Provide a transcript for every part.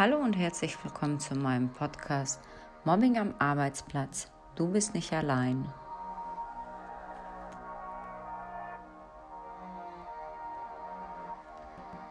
Hallo und herzlich willkommen zu meinem Podcast Mobbing am Arbeitsplatz. Du bist nicht allein.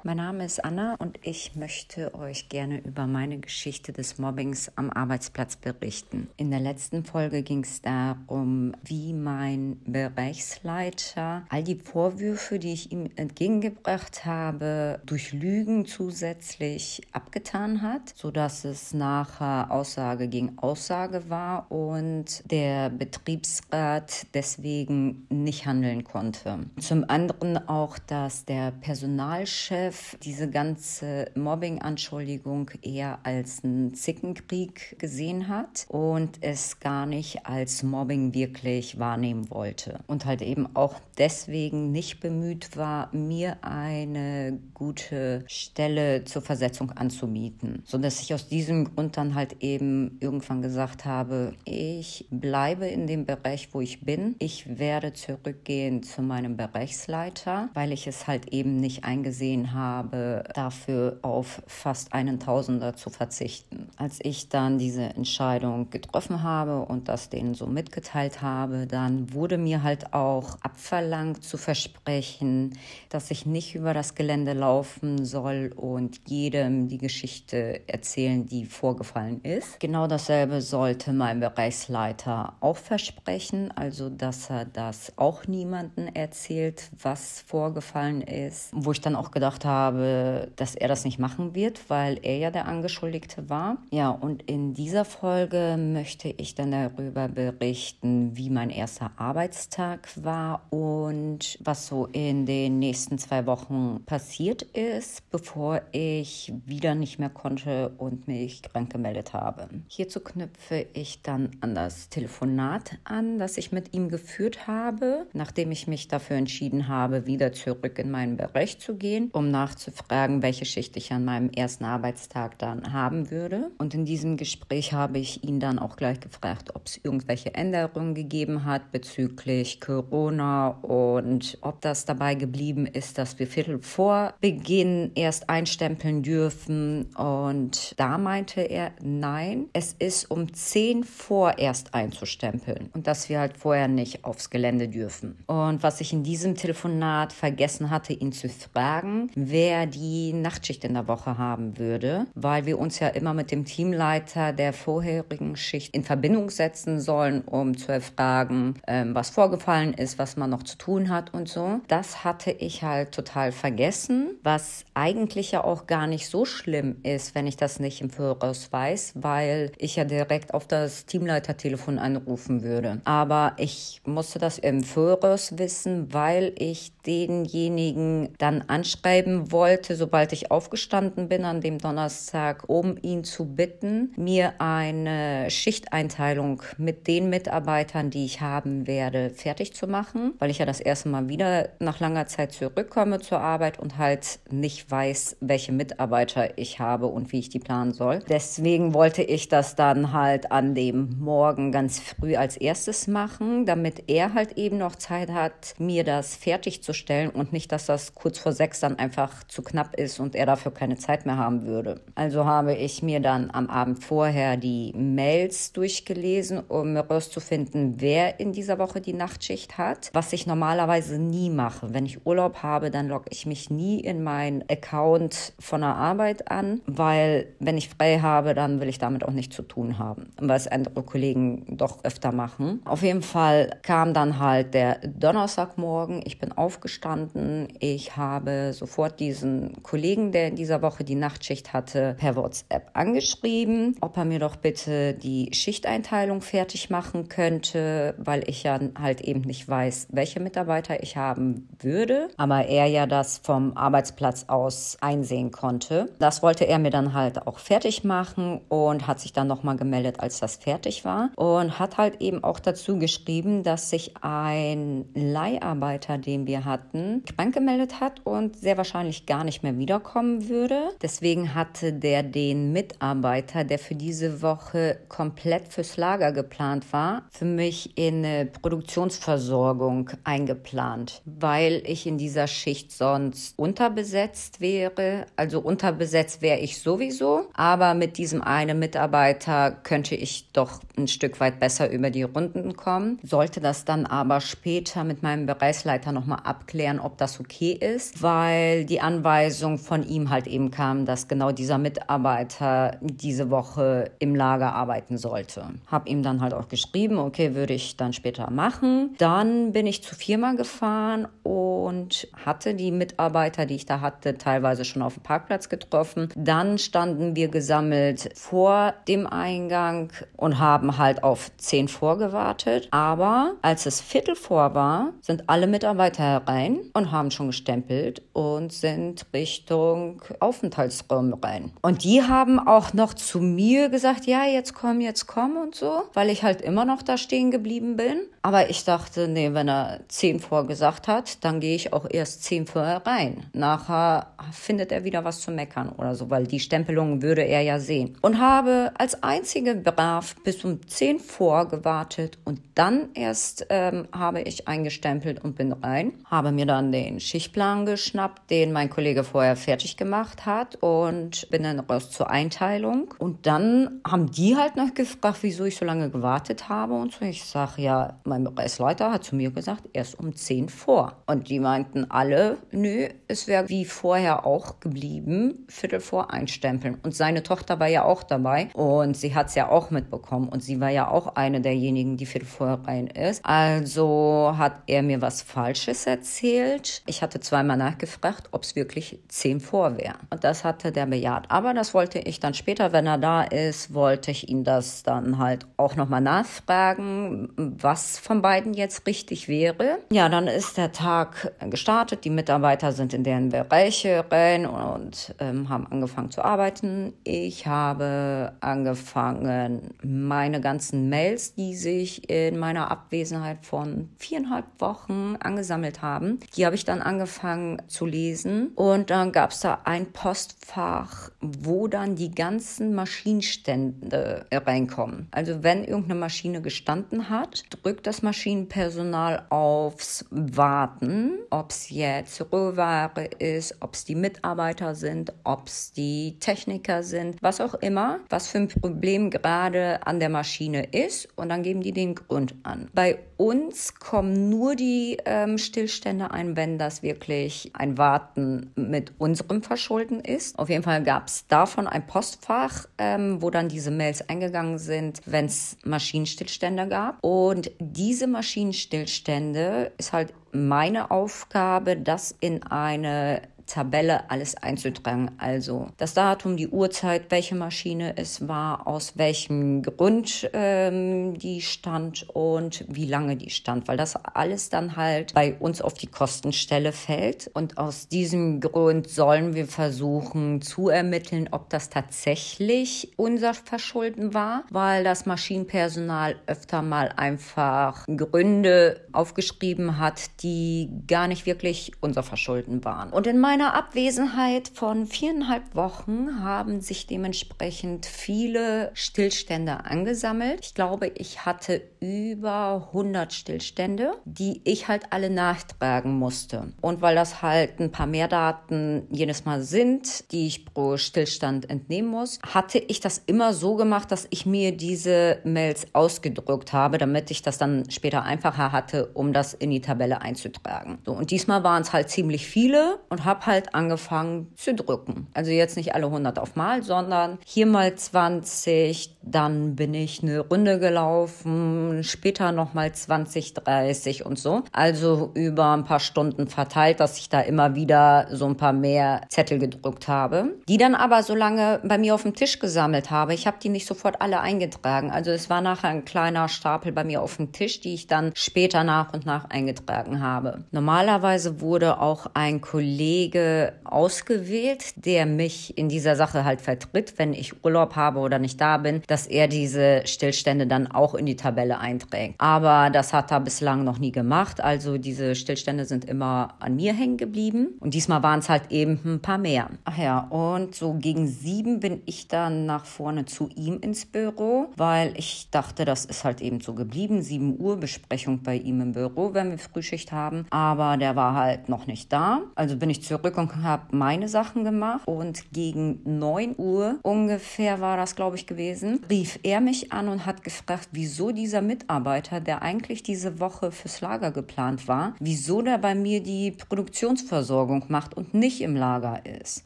Mein Name ist Anna und ich möchte euch gerne über meine Geschichte des Mobbings am Arbeitsplatz berichten. In der letzten Folge ging es darum, wie mein Bereichsleiter all die Vorwürfe, die ich ihm entgegengebracht habe, durch Lügen zusätzlich abgetan hat, sodass es nachher Aussage gegen Aussage war und der Betriebsrat deswegen nicht handeln konnte. Zum anderen auch, dass der Personalchef Chef diese ganze Mobbing-Anschuldigung eher als einen Zickenkrieg gesehen hat und es gar nicht als Mobbing wirklich wahrnehmen wollte. Und halt eben auch deswegen nicht bemüht war, mir eine gute Stelle zur Versetzung anzubieten. Sodass ich aus diesem Grund dann halt eben irgendwann gesagt habe, ich bleibe in dem Bereich, wo ich bin. Ich werde zurückgehen zu meinem Bereichsleiter, weil ich es halt eben nicht eingesehen habe, habe, dafür auf fast einen Tausender zu verzichten. Als ich dann diese Entscheidung getroffen habe und das denen so mitgeteilt habe, dann wurde mir halt auch abverlangt zu versprechen, dass ich nicht über das Gelände laufen soll und jedem die Geschichte erzählen, die vorgefallen ist. Genau dasselbe sollte mein Bereichsleiter auch versprechen, also dass er das auch niemandem erzählt, was vorgefallen ist. Wo ich dann auch gedacht habe, habe, dass er das nicht machen wird, weil er ja der Angeschuldigte war. Ja, und in dieser Folge möchte ich dann darüber berichten, wie mein erster Arbeitstag war und was so in den nächsten zwei Wochen passiert ist, bevor ich wieder nicht mehr konnte und mich krank gemeldet habe. Hierzu knüpfe ich dann an das Telefonat an, das ich mit ihm geführt habe, nachdem ich mich dafür entschieden habe, wieder zurück in meinen Bereich zu gehen, um nachzufragen, welche Schicht ich an meinem ersten Arbeitstag dann haben würde. Und in diesem Gespräch habe ich ihn dann auch gleich gefragt, ob es irgendwelche Änderungen gegeben hat bezüglich Corona und ob das dabei geblieben ist, dass wir Viertel vor Beginn erst einstempeln dürfen. Und da meinte er, nein, es ist um zehn vor erst einzustempeln und dass wir halt vorher nicht aufs Gelände dürfen. Und was ich in diesem Telefonat vergessen hatte, ihn zu fragen, wer die Nachtschicht in der Woche haben würde, weil wir uns ja immer mit dem Teamleiter der vorherigen Schicht in Verbindung setzen sollen, um zu erfragen, ähm, was vorgefallen ist, was man noch zu tun hat und so. Das hatte ich halt total vergessen, was eigentlich ja auch gar nicht so schlimm ist, wenn ich das nicht im Voraus weiß, weil ich ja direkt auf das Teamleitertelefon anrufen würde. Aber ich musste das im Voraus wissen, weil ich denjenigen dann anschreiben wollte, sobald ich aufgestanden bin an dem Donnerstag, um ihn zu bitten, mir eine Schichteinteilung mit den Mitarbeitern, die ich haben werde, fertig zu machen, weil ich ja das erste Mal wieder nach langer Zeit zurückkomme zur Arbeit und halt nicht weiß, welche Mitarbeiter ich habe und wie ich die planen soll. Deswegen wollte ich das dann halt an dem Morgen ganz früh als erstes machen, damit er halt eben noch Zeit hat, mir das fertigzustellen und nicht, dass das kurz vor sechs dann einfach einfach zu knapp ist und er dafür keine Zeit mehr haben würde. Also habe ich mir dann am Abend vorher die Mails durchgelesen, um herauszufinden, wer in dieser Woche die Nachtschicht hat, was ich normalerweise nie mache. Wenn ich Urlaub habe, dann logge ich mich nie in meinen Account von der Arbeit an, weil wenn ich frei habe, dann will ich damit auch nichts zu tun haben, was andere Kollegen doch öfter machen. Auf jeden Fall kam dann halt der Donnerstagmorgen, ich bin aufgestanden, ich habe sofort diesen Kollegen, der in dieser Woche die Nachtschicht hatte, per WhatsApp angeschrieben, ob er mir doch bitte die Schichteinteilung fertig machen könnte, weil ich ja halt eben nicht weiß, welche Mitarbeiter ich haben würde, aber er ja das vom Arbeitsplatz aus einsehen konnte. Das wollte er mir dann halt auch fertig machen und hat sich dann nochmal gemeldet, als das fertig war und hat halt eben auch dazu geschrieben, dass sich ein Leiharbeiter, den wir hatten, krank gemeldet hat und sehr wahrscheinlich wahrscheinlich gar nicht mehr wiederkommen würde. Deswegen hatte der den Mitarbeiter, der für diese Woche komplett fürs Lager geplant war, für mich in eine Produktionsversorgung eingeplant, weil ich in dieser Schicht sonst unterbesetzt wäre. Also unterbesetzt wäre ich sowieso, aber mit diesem einen Mitarbeiter könnte ich doch ein Stück weit besser über die Runden kommen. Sollte das dann aber später mit meinem Bereichsleiter nochmal abklären, ob das okay ist, weil die Anweisung von ihm halt eben kam, dass genau dieser Mitarbeiter diese Woche im Lager arbeiten sollte. Hab ihm dann halt auch geschrieben, okay, würde ich dann später machen. Dann bin ich zur Firma gefahren und hatte die Mitarbeiter, die ich da hatte, teilweise schon auf dem Parkplatz getroffen. Dann standen wir gesammelt vor dem Eingang und haben halt auf 10 vor gewartet. Aber als es Viertel vor war, sind alle Mitarbeiter herein und haben schon gestempelt und sind Richtung Aufenthaltsraum rein. Und die haben auch noch zu mir gesagt, ja, jetzt komm, jetzt komm und so, weil ich halt immer noch da stehen geblieben bin. Aber ich dachte, nee, wenn er 10 vor gesagt hat, dann gehe ich auch erst 10 vor rein. Nachher findet er wieder was zu meckern oder so, weil die Stempelung würde er ja sehen. Und habe als einzige brav bis um 10 vor gewartet und dann erst ähm, habe ich eingestempelt und bin rein. Habe mir dann den Schichtplan geschnappt, den mein Kollege vorher fertig gemacht hat und bin dann raus zur Einteilung. Und dann haben die halt noch gefragt, wieso ich so lange gewartet habe und so. Ich sage, ja, mein Bereichsleiter hat zu mir gesagt, erst um 10 vor. Und die meinten alle, nö, es wäre wie vorher auch geblieben, Viertel vor einstempeln. Und seine Tochter war ja auch dabei und sie hat es ja auch mitbekommen und sie war ja auch eine derjenigen, die Viertel vor rein ist. Also hat er mir was Falsches erzählt. Ich hatte zweimal nachgefragt, ob es wirklich 10 vor wäre. Und das hatte der bejaht. Aber das wollte ich dann später, wenn er da ist, wollte ich ihn das dann halt auch nochmal nachfragen, was von beiden jetzt richtig wäre. Ja, dann ist der Tag gestartet. Die Mitarbeiter sind in deren Bereiche rein und ähm, haben angefangen zu arbeiten. Ich habe angefangen, meine ganzen Mails, die sich in meiner Abwesenheit von viereinhalb Wochen angesammelt haben, die habe ich dann angefangen zu lesen. Und dann gab es da ein Postfach, wo dann die ganzen Maschinenstände reinkommen. Also wenn irgendeine Maschine gestanden hat, drückt das Maschinenpersonal aufs Warten, ob es jetzt Rohware ist, ob es die Mitarbeiter sind, ob es die Techniker sind, was auch immer, was für ein Problem gerade an der Maschine ist und dann geben die den Grund an. Bei uns kommen nur die ähm, Stillstände ein, wenn das wirklich ein Warten mit unserem Verschulden ist. Auf jeden Fall gab es davon ein Postfach, ähm, wo dann diese Mails eingegangen sind, wenn es Maschinenstillstände gab. Und diese Maschinenstillstände ist halt meine Aufgabe, das in eine Tabelle alles einzutragen. Also das Datum, die Uhrzeit, welche Maschine es war, aus welchem Grund ähm, die stand und wie lange die stand, weil das alles dann halt bei uns auf die Kostenstelle fällt. Und aus diesem Grund sollen wir versuchen zu ermitteln, ob das tatsächlich unser Verschulden war, weil das Maschinenpersonal öfter mal einfach Gründe aufgeschrieben hat, die gar nicht wirklich unser Verschulden waren. Und in meinem meiner Abwesenheit von viereinhalb Wochen haben sich dementsprechend viele Stillstände angesammelt. Ich glaube, ich hatte über 100 Stillstände, die ich halt alle nachtragen musste. Und weil das halt ein paar mehr Daten jedes Mal sind, die ich pro Stillstand entnehmen muss, hatte ich das immer so gemacht, dass ich mir diese Mails ausgedruckt habe, damit ich das dann später einfacher hatte, um das in die Tabelle einzutragen. So, und diesmal waren es halt ziemlich viele und habe halt angefangen zu drücken. Also jetzt nicht alle 100 auf mal, sondern hier mal 20, dann bin ich eine Runde gelaufen, später nochmal 20, 30 und so. Also über ein paar Stunden verteilt, dass ich da immer wieder so ein paar mehr Zettel gedrückt habe, die dann aber so lange bei mir auf dem Tisch gesammelt habe. Ich habe die nicht sofort alle eingetragen. Also es war nachher ein kleiner Stapel bei mir auf dem Tisch, die ich dann später nach und nach eingetragen habe. Normalerweise wurde auch ein Kollege Kollege ausgewählt, der mich in dieser Sache halt vertritt, wenn ich Urlaub habe oder nicht da bin, dass er diese Stillstände dann auch in die Tabelle einträgt. Aber das hat er bislang noch nie gemacht. Also diese Stillstände sind immer an mir hängen geblieben. Und diesmal waren es halt eben ein paar mehr. Ach ja, und so gegen sieben bin ich dann nach vorne zu ihm ins Büro, weil ich dachte, das ist halt eben so geblieben. Sieben Uhr Besprechung bei ihm im Büro, wenn wir Frühschicht haben. Aber der war halt noch nicht da. Also bin ich zurück und habe meine Sachen gemacht. Und gegen neun Uhr ungefähr war das, glaube ich, gewesen, rief er mich an und hat gefragt, wieso dieser Mitarbeiter, der eigentlich diese Woche fürs Lager geplant war, wieso der bei mir die Produktionsversorgung macht und nicht im Lager ist.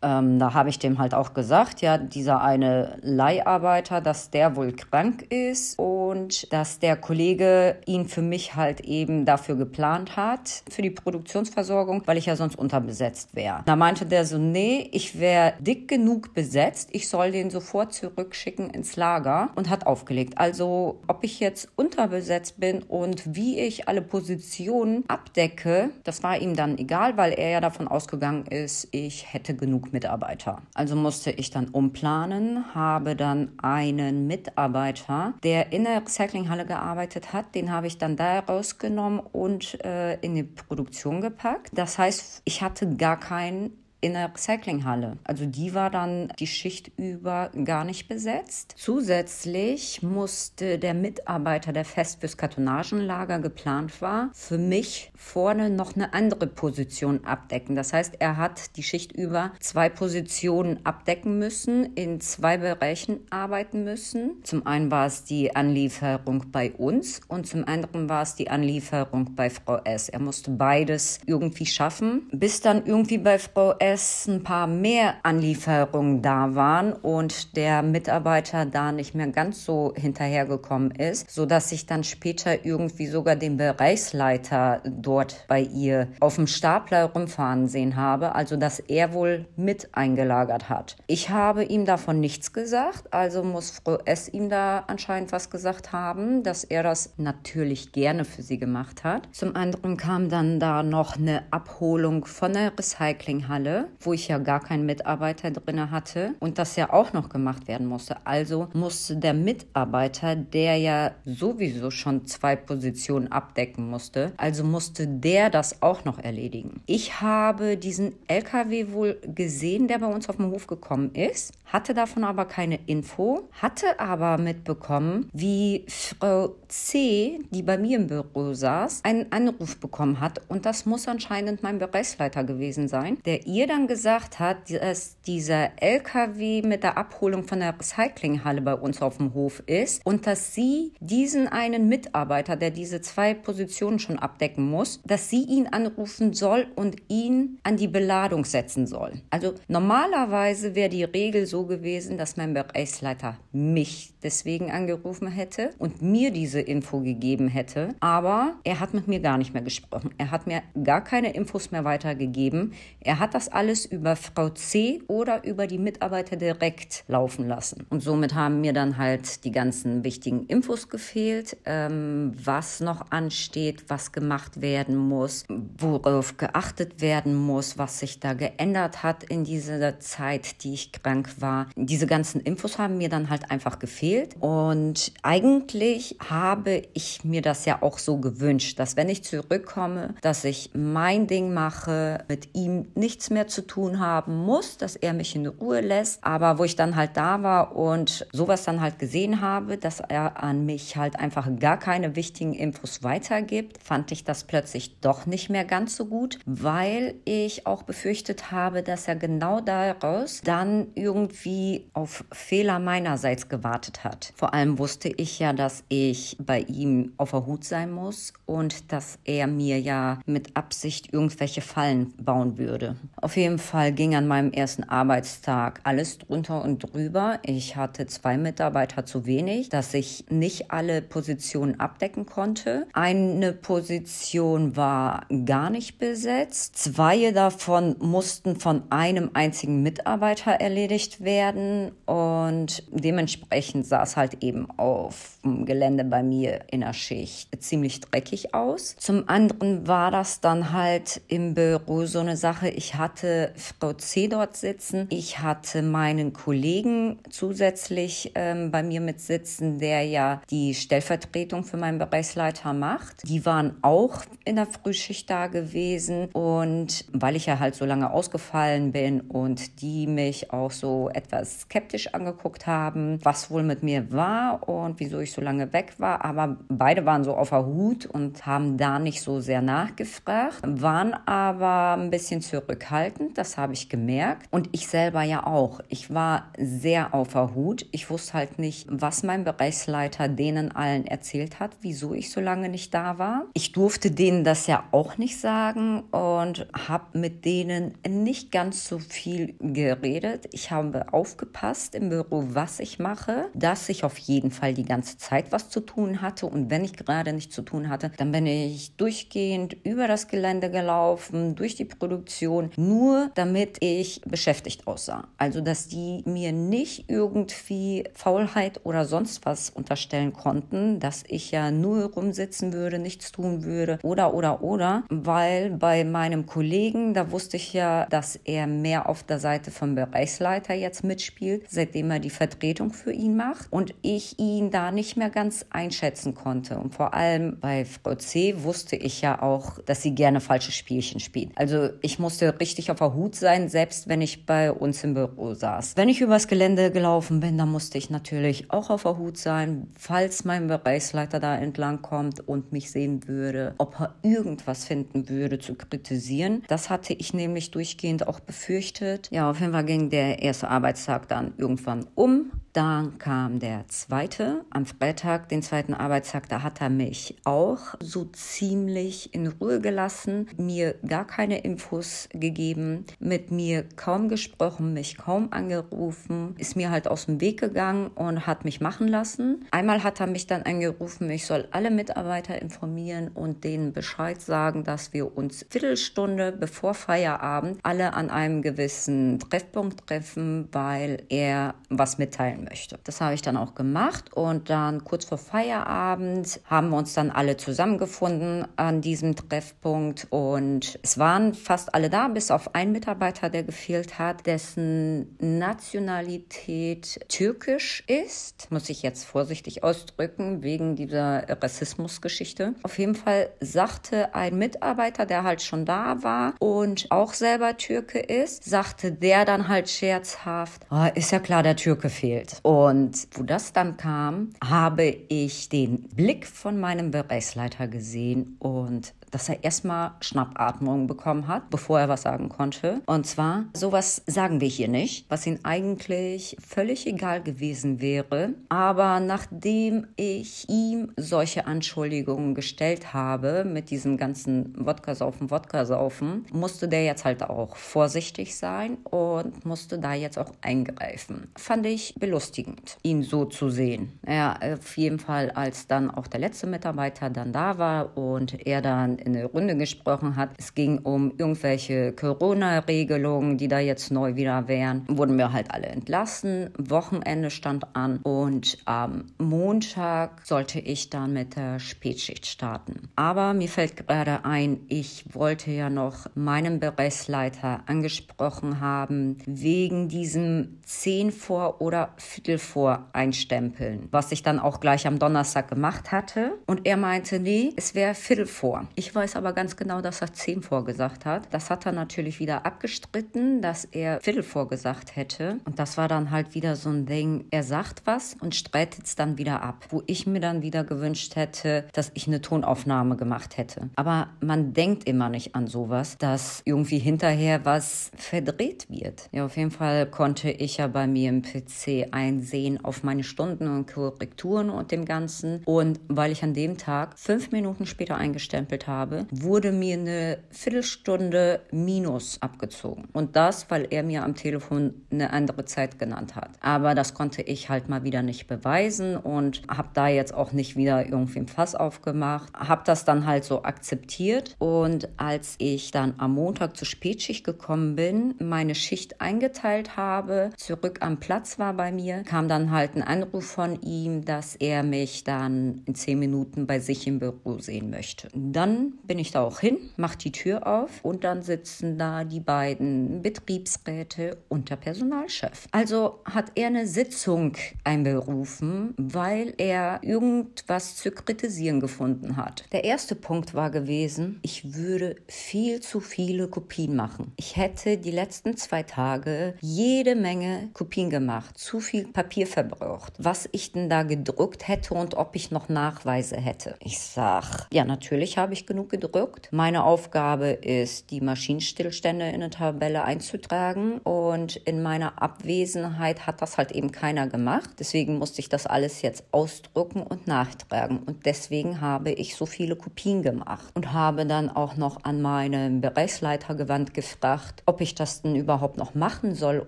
Ähm, da habe ich dem halt auch gesagt, ja, dieser eine Leiharbeiter, dass der wohl krank ist und dass der Kollege ihn für mich halt eben dafür geplant hat, für die Produktionsversorgung, weil ich ja sonst unterbesetzt wäre. Da meinte der so, nee, ich wäre dick genug besetzt, ich soll den sofort zurückschicken ins Lager und hat aufgelegt. Also, ob ich jetzt unterbesetzt bin und wie ich alle Positionen abdecke, das war ihm dann egal, weil er ja davon ausgegangen ist, ich hätte genug Mitarbeiter. Also musste ich dann umplanen, habe dann einen Mitarbeiter, der in der Recyclinghalle gearbeitet hat, den habe ich dann da rausgenommen und äh, in die Produktion gepackt. Das heißt, ich hatte gar keinen in der Recyclinghalle. Also die war dann die Schicht über gar nicht besetzt. Zusätzlich musste der Mitarbeiter, der fest fürs Kartonagenlager geplant war, für mich vorne noch eine andere Position abdecken. Das heißt, er hat die Schicht über zwei Positionen abdecken müssen, in zwei Bereichen arbeiten müssen. Zum einen war es die Anlieferung bei uns und zum anderen war es die Anlieferung bei Frau S. Er musste beides irgendwie schaffen, bis dann irgendwie bei Frau S es ein paar mehr Anlieferungen da waren und der Mitarbeiter da nicht mehr ganz so hinterhergekommen ist, so dass ich dann später irgendwie sogar den Bereichsleiter dort bei ihr auf dem Stapler rumfahren sehen habe, also dass er wohl mit eingelagert hat. Ich habe ihm davon nichts gesagt, also muss Frau S ihm da anscheinend was gesagt haben, dass er das natürlich gerne für sie gemacht hat. Zum anderen kam dann da noch eine Abholung von der Recyclinghalle wo ich ja gar keinen Mitarbeiter drin hatte und das ja auch noch gemacht werden musste. Also musste der Mitarbeiter, der ja sowieso schon zwei Positionen abdecken musste, also musste der das auch noch erledigen. Ich habe diesen LKW wohl gesehen, der bei uns auf dem Hof gekommen ist, hatte davon aber keine Info, hatte aber mitbekommen, wie Frau C, die bei mir im Büro saß, einen Anruf bekommen hat und das muss anscheinend mein Bereichsleiter gewesen sein, der ihr dann gesagt hat, dass dieser LKW mit der Abholung von der Recyclinghalle bei uns auf dem Hof ist und dass sie diesen einen Mitarbeiter, der diese zwei Positionen schon abdecken muss, dass sie ihn anrufen soll und ihn an die Beladung setzen soll. Also normalerweise wäre die Regel so gewesen, dass mein Bereichsleiter mich deswegen angerufen hätte und mir diese Info gegeben hätte, aber er hat mit mir gar nicht mehr gesprochen. Er hat mir gar keine Infos mehr weitergegeben. Er hat das alles alles über Frau C oder über die Mitarbeiter direkt laufen lassen. Und somit haben mir dann halt die ganzen wichtigen Infos gefehlt, ähm, was noch ansteht, was gemacht werden muss, worauf geachtet werden muss, was sich da geändert hat in dieser Zeit, die ich krank war. Diese ganzen Infos haben mir dann halt einfach gefehlt. Und eigentlich habe ich mir das ja auch so gewünscht, dass wenn ich zurückkomme, dass ich mein Ding mache, mit ihm nichts mehr zu tun haben muss, dass er mich in Ruhe lässt. Aber wo ich dann halt da war und sowas dann halt gesehen habe, dass er an mich halt einfach gar keine wichtigen Infos weitergibt, fand ich das plötzlich doch nicht mehr ganz so gut, weil ich auch befürchtet habe, dass er genau daraus dann irgendwie auf Fehler meinerseits gewartet hat. Vor allem wusste ich ja, dass ich bei ihm auf der Hut sein muss und dass er mir ja mit Absicht irgendwelche Fallen bauen würde. Auf jeden jeden Fall ging an meinem ersten Arbeitstag alles drunter und drüber. Ich hatte zwei Mitarbeiter zu wenig, dass ich nicht alle Positionen abdecken konnte. Eine Position war gar nicht besetzt. Zwei davon mussten von einem einzigen Mitarbeiter erledigt werden und dementsprechend sah es halt eben auf dem Gelände bei mir in der Schicht ziemlich dreckig aus. Zum anderen war das dann halt im Büro so eine Sache, ich hatte hatte Frau C dort sitzen. Ich hatte meinen Kollegen zusätzlich ähm, bei mir mit sitzen, der ja die Stellvertretung für meinen Bereichsleiter macht. Die waren auch in der Frühschicht da gewesen und weil ich ja halt so lange ausgefallen bin und die mich auch so etwas skeptisch angeguckt haben, was wohl mit mir war und wieso ich so lange weg war, aber beide waren so auf der Hut und haben da nicht so sehr nachgefragt, waren aber ein bisschen zurückhaltend, das habe ich gemerkt und ich selber ja auch. Ich war sehr auf der Hut. Ich wusste halt nicht, was mein Bereichsleiter denen allen erzählt hat, wieso ich so lange nicht da war. Ich durfte denen das ja auch nicht sagen und habe mit denen nicht ganz so viel geredet. Ich habe aufgepasst im Büro, was ich mache, dass ich auf jeden Fall die ganze Zeit was zu tun hatte und wenn ich gerade nichts zu tun hatte, dann bin ich durchgehend über das Gelände gelaufen, durch die Produktion, nur damit ich beschäftigt aussah. Also, dass die mir nicht irgendwie Faulheit oder sonst was unterstellen konnten, dass ich ja nur rumsitzen würde, nichts tun würde oder, oder, oder, weil bei meinem Kollegen, da wusste ich ja, dass er mehr auf der Seite vom Bereichsleiter jetzt mitspielt, seitdem er die Vertretung für ihn macht und ich ihn da nicht mehr ganz einschätzen konnte. Und vor allem bei Frau C wusste ich ja auch, dass sie gerne falsche Spielchen spielt. Also ich musste richtig auf der Hut sein, selbst wenn ich bei uns im Büro saß. Wenn ich übers Gelände gelaufen bin, dann musste ich natürlich auch auf der Hut sein, falls mein Bereichsleiter da entlang kommt und mich sehen würde, ob er irgendwas finden würde zu kritisieren. Das hatte ich nämlich durchgehend auch befürchtet. Ja, auf jeden Fall ging der erste Arbeitstag dann irgendwann um. Dann kam der zweite. Am Freitag, den zweiten Arbeitstag, da hat er mich auch so ziemlich in Ruhe gelassen, mir gar keine Infos gegeben, mit mir kaum gesprochen, mich kaum angerufen, ist mir halt aus dem Weg gegangen und hat mich machen lassen. Einmal hat er mich dann angerufen, ich soll alle Mitarbeiter informieren und denen Bescheid sagen, dass wir uns Viertelstunde bevor Feierabend alle an einem gewissen Treffpunkt treffen, weil er was mitteilen möchte. Das habe ich dann auch gemacht und dann kurz vor Feierabend haben wir uns dann alle zusammengefunden an diesem Treffpunkt und es waren fast alle da, bis auf einen Mitarbeiter, der gefehlt hat, dessen Nationalität türkisch ist. Muss ich jetzt vorsichtig ausdrücken, wegen dieser Rassismusgeschichte. Auf jeden Fall sagte ein Mitarbeiter, der halt schon da war und auch selber Türke ist, sagte der dann halt scherzhaft, oh, ist ja klar, der Türke fehlt. Und wo das dann kam, habe ich den Blick von meinem Bereichsleiter gesehen und dass er erstmal Schnappatmung bekommen hat, bevor er was sagen konnte. Und zwar, sowas sagen wir hier nicht, was ihm eigentlich völlig egal gewesen wäre. Aber nachdem ich ihm solche Anschuldigungen gestellt habe, mit diesem ganzen Wodka-Saufen, Wodka-Saufen, musste der jetzt halt auch vorsichtig sein und musste da jetzt auch eingreifen. Fand ich belustigend, ihn so zu sehen. Ja, auf jeden Fall, als dann auch der letzte Mitarbeiter dann da war und er dann in der Runde gesprochen hat. Es ging um irgendwelche Corona-Regelungen, die da jetzt neu wieder wären. Wurden wir halt alle entlassen. Wochenende stand an und am Montag sollte ich dann mit der Spätschicht starten. Aber mir fällt gerade ein, ich wollte ja noch meinen Bereichsleiter angesprochen haben wegen diesem 10 vor oder Viertel vor einstempeln, was ich dann auch gleich am Donnerstag gemacht hatte. Und er meinte, nee, es wäre Viertel vor. Ich weiß aber ganz genau, dass er zehn vorgesagt hat. Das hat er natürlich wieder abgestritten, dass er Viertel vorgesagt hätte. Und das war dann halt wieder so ein Ding, er sagt was und streitet es dann wieder ab. Wo ich mir dann wieder gewünscht hätte, dass ich eine Tonaufnahme gemacht hätte. Aber man denkt immer nicht an sowas, dass irgendwie hinterher was verdreht wird. Ja, auf jeden Fall konnte ich ja bei mir im PC einsehen auf meine Stunden und Korrekturen und dem Ganzen. Und weil ich an dem Tag fünf Minuten später eingestempelt habe, habe, wurde mir eine Viertelstunde Minus abgezogen. Und das, weil er mir am Telefon eine andere Zeit genannt hat. Aber das konnte ich halt mal wieder nicht beweisen und habe da jetzt auch nicht wieder irgendwie ein Fass aufgemacht. Habe das dann halt so akzeptiert. Und als ich dann am Montag zur Spätschicht gekommen bin, meine Schicht eingeteilt habe, zurück am Platz war bei mir, kam dann halt ein Anruf von ihm, dass er mich dann in zehn Minuten bei sich im Büro sehen möchte. Dann bin ich da auch hin, mache die Tür auf und dann sitzen da die beiden Betriebsräte und der Personalchef. Also hat er eine Sitzung einberufen, weil er irgendwas zu kritisieren gefunden hat. Der erste Punkt war gewesen, ich würde viel zu viele Kopien machen. Ich hätte die letzten zwei Tage jede Menge Kopien gemacht, zu viel Papier verbraucht, was ich denn da gedruckt hätte und ob ich noch Nachweise hätte. Ich sag, ja, natürlich habe ich genug gedruckt. Meine Aufgabe ist, die Maschinenstillstände in eine Tabelle einzutragen und in meiner Abwesenheit hat das halt eben keiner gemacht. Deswegen musste ich das alles jetzt ausdrucken und nachtragen und deswegen habe ich so viele Kopien gemacht und habe dann auch noch an meinen Bereichsleiter gewandt gefragt, ob ich das denn überhaupt noch machen soll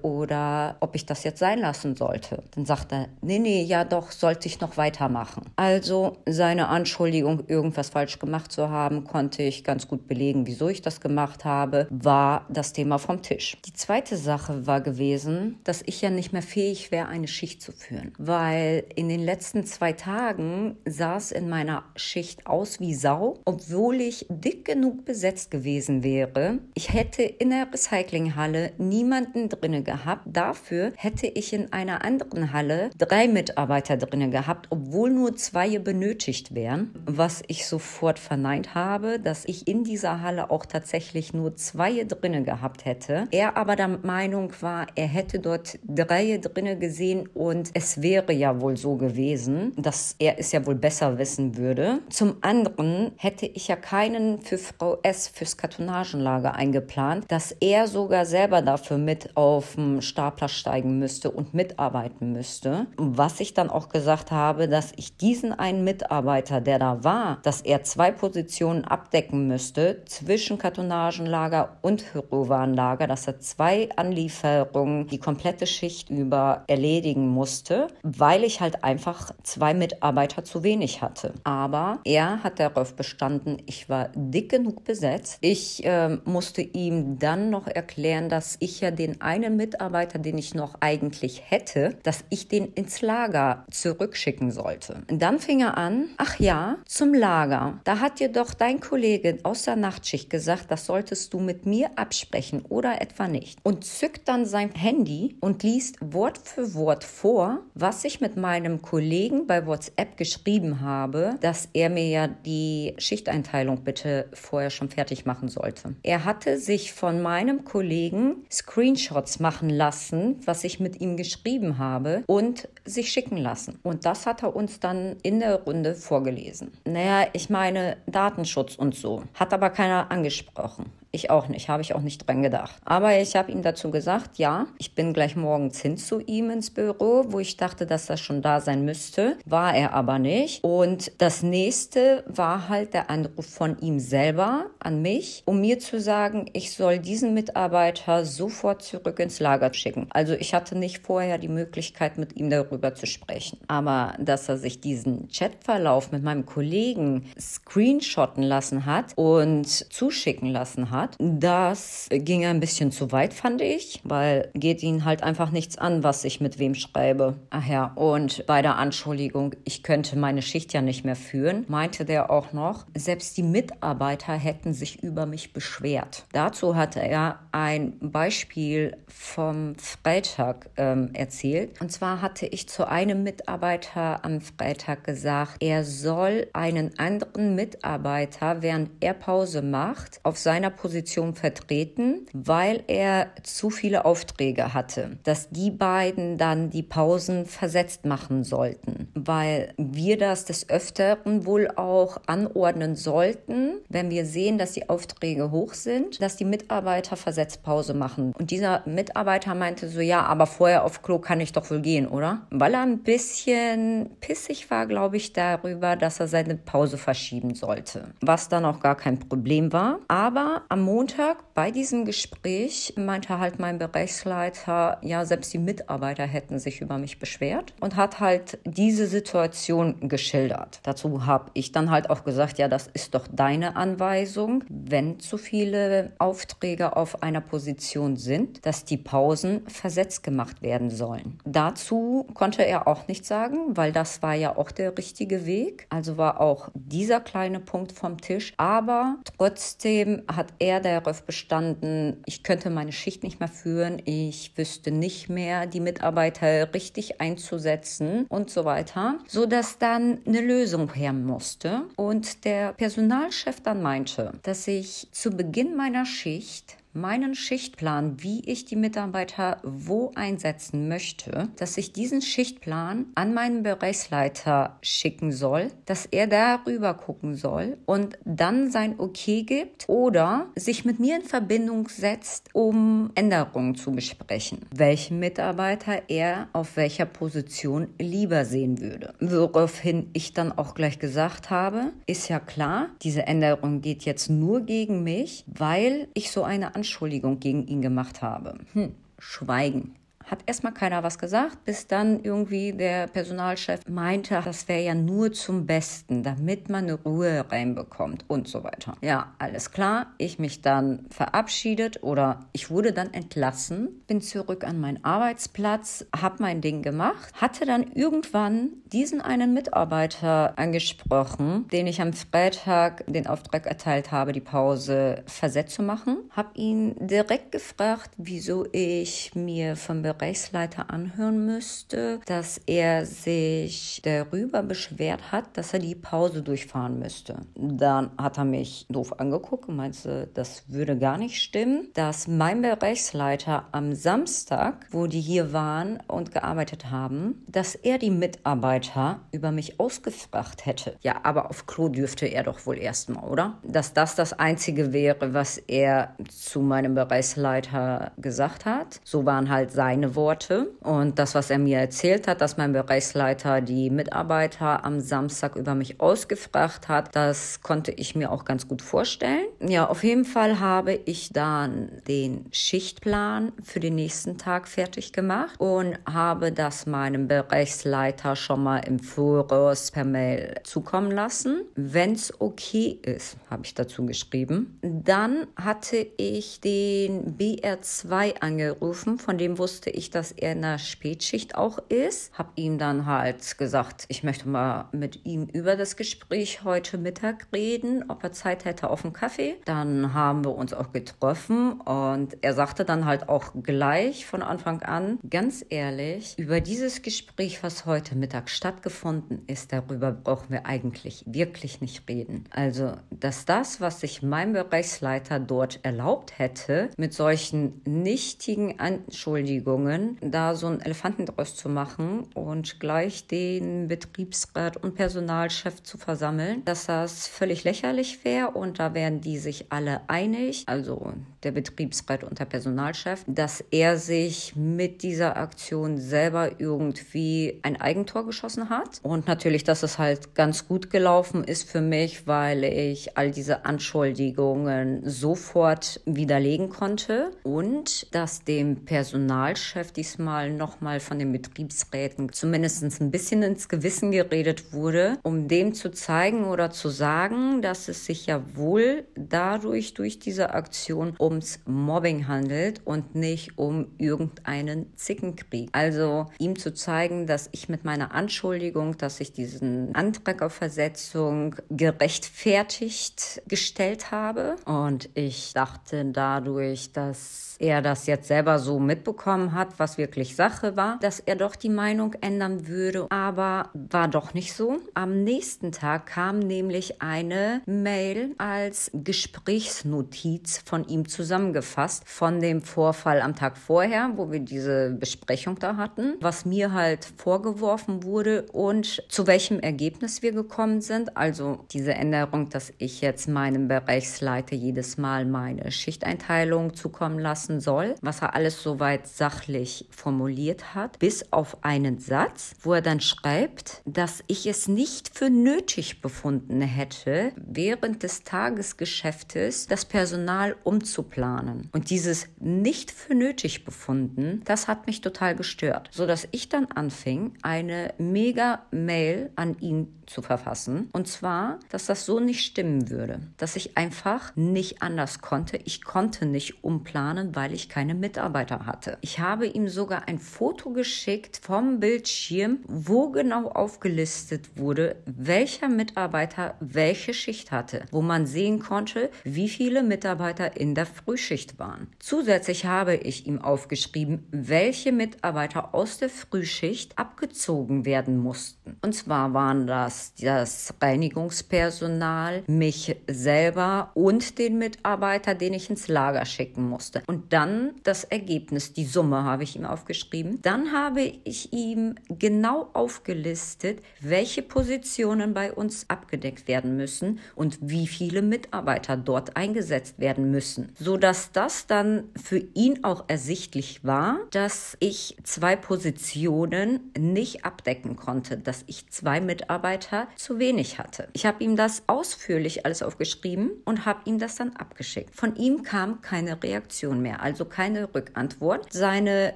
oder ob ich das jetzt sein lassen sollte. Dann sagt er, nee, nee, ja doch, sollte ich noch weitermachen. Also seine Anschuldigung, irgendwas falsch gemacht zu haben, konnte ich ganz gut belegen. Wieso ich das gemacht habe, war das Thema vom Tisch. Die zweite Sache war gewesen, dass ich ja nicht mehr fähig wäre, eine Schicht zu führen, weil in den letzten zwei Tagen sah es in meiner Schicht aus wie Sau, obwohl ich dick genug besetzt gewesen wäre. Ich hätte in der Recyclinghalle niemanden drinne gehabt. Dafür hätte ich in einer anderen Halle drei Mitarbeiter drinne gehabt, obwohl nur zwei benötigt wären, was ich sofort verneint habe, dass ich in dieser Halle auch tatsächlich nur zwei drinne gehabt hätte. Er aber der Meinung war, er hätte dort drei drinne gesehen und es wäre ja wohl so gewesen, dass er es ja wohl besser wissen würde. Zum anderen hätte ich ja keinen für Frau S fürs Kartonagenlager eingeplant, dass er sogar selber dafür mit auf dem Stapler steigen müsste und mitarbeiten müsste. Was ich dann auch gesagt habe, dass ich diesen einen Mitarbeiter, der da war, dass er zwei Positionen abdecken müsste zwischen Kartonagenlager und Hyrowarenlager, dass er zwei Anlieferungen die komplette Schicht über erledigen musste, weil ich halt einfach zwei Mitarbeiter zu wenig hatte. Aber er hat darauf bestanden, ich war dick genug besetzt. Ich äh, musste ihm dann noch erklären, dass ich ja den einen Mitarbeiter, den ich noch eigentlich hätte, dass ich den ins Lager zurückschicken sollte. Und dann fing er an, ach ja, zum Lager. Da hat dir doch dein Kollege aus der Nachtschicht gesagt, das solltest du mit mir absprechen oder etwa nicht. Und zückt dann sein Handy und liest Wort für Wort vor, was ich mit meinem Kollegen bei WhatsApp geschrieben habe, dass er mir ja die Schichteinteilung bitte vorher schon fertig machen sollte. Er hatte sich von meinem Kollegen Screenshots machen lassen, was ich mit ihm geschrieben habe und sich schicken lassen. Und das hat er uns dann in der Runde vorgelesen. Naja, ich meine Datenschutz und so. Hat aber keiner angesprochen. Ich auch nicht, habe ich auch nicht dran gedacht. Aber ich habe ihm dazu gesagt, ja, ich bin gleich morgens hin zu ihm ins Büro, wo ich dachte, dass das schon da sein müsste. War er aber nicht. Und das nächste war halt der Anruf von ihm selber an mich, um mir zu sagen, ich soll diesen Mitarbeiter sofort zurück ins Lager schicken. Also ich hatte nicht vorher die Möglichkeit, mit ihm darüber zu sprechen. Aber dass er sich diesen Chatverlauf mit meinem Kollegen screenshotten lassen hat und zuschicken lassen hat, hat. Das ging ein bisschen zu weit, fand ich, weil geht ihn halt einfach nichts an, was ich mit wem schreibe. Ach ja, und bei der Anschuldigung, ich könnte meine Schicht ja nicht mehr führen, meinte der auch noch, selbst die Mitarbeiter hätten sich über mich beschwert. Dazu hatte er ein Beispiel vom Freitag ähm, erzählt. Und zwar hatte ich zu einem Mitarbeiter am Freitag gesagt, er soll einen anderen Mitarbeiter, während er Pause macht, auf seiner Position Position vertreten, weil er zu viele Aufträge hatte, dass die beiden dann die Pausen versetzt machen sollten, weil wir das des Öfteren wohl auch anordnen sollten, wenn wir sehen, dass die Aufträge hoch sind, dass die Mitarbeiter versetzt Pause machen. Und dieser Mitarbeiter meinte so, ja, aber vorher auf Klo kann ich doch wohl gehen, oder? Weil er ein bisschen pissig war, glaube ich, darüber, dass er seine Pause verschieben sollte, was dann auch gar kein Problem war. Aber am Montag bei diesem Gespräch meinte halt mein Bereichsleiter, ja, selbst die Mitarbeiter hätten sich über mich beschwert und hat halt diese Situation geschildert. Dazu habe ich dann halt auch gesagt, ja, das ist doch deine Anweisung, wenn zu viele Aufträge auf einer Position sind, dass die Pausen versetzt gemacht werden sollen. Dazu konnte er auch nichts sagen, weil das war ja auch der richtige Weg. Also war auch dieser kleine Punkt vom Tisch. Aber trotzdem hat er darauf bestanden, ich könnte meine Schicht nicht mehr führen, ich wüsste nicht mehr, die Mitarbeiter richtig einzusetzen und so weiter, so dass dann eine Lösung her musste. Und der Personalchef dann meinte, dass ich zu Beginn meiner Schicht meinen Schichtplan, wie ich die Mitarbeiter wo einsetzen möchte, dass ich diesen Schichtplan an meinen Bereichsleiter schicken soll, dass er darüber gucken soll und dann sein Okay gibt oder sich mit mir in Verbindung setzt, um Änderungen zu besprechen, welchen Mitarbeiter er auf welcher Position lieber sehen würde. Woraufhin ich dann auch gleich gesagt habe, ist ja klar, diese Änderung geht jetzt nur gegen mich, weil ich so eine Anstrengung Anschuldigung gegen ihn gemacht habe. Hm, Schweigen. Hat erstmal keiner was gesagt, bis dann irgendwie der Personalchef meinte, das wäre ja nur zum Besten, damit man eine Ruhe reinbekommt und so weiter. Ja, alles klar. Ich mich dann verabschiedet oder ich wurde dann entlassen, bin zurück an meinen Arbeitsplatz, habe mein Ding gemacht, hatte dann irgendwann diesen einen Mitarbeiter angesprochen, den ich am Freitag den Auftrag erteilt habe, die Pause versetzt zu machen, habe ihn direkt gefragt, wieso ich mir vom Bereichsleiter anhören müsste, dass er sich darüber beschwert hat, dass er die Pause durchfahren müsste. Dann hat er mich doof angeguckt und meinte, das würde gar nicht stimmen, dass mein Bereichsleiter am Samstag, wo die hier waren und gearbeitet haben, dass er die Mitarbeiter über mich ausgefragt hätte. Ja, aber auf Klo dürfte er doch wohl erstmal, oder? Dass das das Einzige wäre, was er zu meinem Bereichsleiter gesagt hat. So waren halt seine meine Worte und das, was er mir erzählt hat, dass mein Bereichsleiter die Mitarbeiter am Samstag über mich ausgefragt hat, das konnte ich mir auch ganz gut vorstellen. Ja, auf jeden Fall habe ich dann den Schichtplan für den nächsten Tag fertig gemacht und habe das meinem Bereichsleiter schon mal im Voraus per Mail zukommen lassen. Wenn es okay ist, habe ich dazu geschrieben. Dann hatte ich den BR2 angerufen, von dem wusste ich, dass er in der Spätschicht auch ist. Habe ihm dann halt gesagt, ich möchte mal mit ihm über das Gespräch heute Mittag reden, ob er Zeit hätte auf einen Kaffee. Dann haben wir uns auch getroffen und er sagte dann halt auch gleich von Anfang an, ganz ehrlich, über dieses Gespräch, was heute Mittag stattgefunden ist, darüber brauchen wir eigentlich wirklich nicht reden. Also, dass das, was sich mein Bereichsleiter dort erlaubt hätte, mit solchen nichtigen Anschuldigungen, Bedingungen, da so einen Elefanten draus zu machen und gleich den Betriebsrat und Personalchef zu versammeln, dass das völlig lächerlich wäre und da wären die sich alle einig, also der Betriebsrat und der Personalchef, dass er sich mit dieser Aktion selber irgendwie ein Eigentor geschossen hat. Und natürlich, dass es halt ganz gut gelaufen ist für mich, weil ich all diese Anschuldigungen sofort widerlegen konnte. Und dass dem Personalchef Chef diesmal nochmal von den Betriebsräten zumindest ein bisschen ins Gewissen geredet wurde, um dem zu zeigen oder zu sagen, dass es sich ja wohl dadurch, durch diese Aktion ums Mobbing handelt und nicht um irgendeinen Zickenkrieg. Also ihm zu zeigen, dass ich mit meiner Anschuldigung, dass ich diesen Antrag auf Versetzung gerechtfertigt gestellt habe. Und ich dachte dadurch, dass er das jetzt selber so mitbekommen hat, was wirklich Sache war, dass er doch die Meinung ändern würde, aber war doch nicht so. Am nächsten Tag kam nämlich eine Mail als Gesprächsnotiz von ihm zusammengefasst von dem Vorfall am Tag vorher, wo wir diese Besprechung da hatten, was mir halt vorgeworfen wurde und zu welchem Ergebnis wir gekommen sind. Also diese Änderung, dass ich jetzt meinem Bereichsleiter jedes Mal meine Schichteinteilung zukommen lassen soll, was er alles soweit sachlich formuliert hat, bis auf einen Satz, wo er dann schreibt, dass ich es nicht für nötig befunden hätte, während des Tagesgeschäftes das Personal umzuplanen. Und dieses nicht für nötig befunden, das hat mich total gestört, so dass ich dann anfing, eine mega Mail an ihn zu verfassen. Und zwar, dass das so nicht stimmen würde, dass ich einfach nicht anders konnte. Ich konnte nicht umplanen, weil ich keine Mitarbeiter hatte. Ich habe ihm sogar ein Foto geschickt vom Bildschirm, wo genau aufgelistet wurde, welcher Mitarbeiter welche Schicht hatte, wo man sehen konnte, wie viele Mitarbeiter in der Frühschicht waren. Zusätzlich habe ich ihm aufgeschrieben, welche Mitarbeiter aus der Frühschicht abgezogen werden mussten. Und zwar waren das dass das Reinigungspersonal, mich selber und den Mitarbeiter, den ich ins Lager schicken musste. Und dann das Ergebnis, die Summe habe ich ihm aufgeschrieben. Dann habe ich ihm genau aufgelistet, welche Positionen bei uns abgedeckt werden müssen und wie viele Mitarbeiter dort eingesetzt werden müssen, so dass das dann für ihn auch ersichtlich war, dass ich zwei Positionen nicht abdecken konnte, dass ich zwei Mitarbeiter Mitarbeiter zu wenig hatte. Ich habe ihm das ausführlich alles aufgeschrieben und habe ihm das dann abgeschickt. Von ihm kam keine Reaktion mehr, also keine Rückantwort. Seine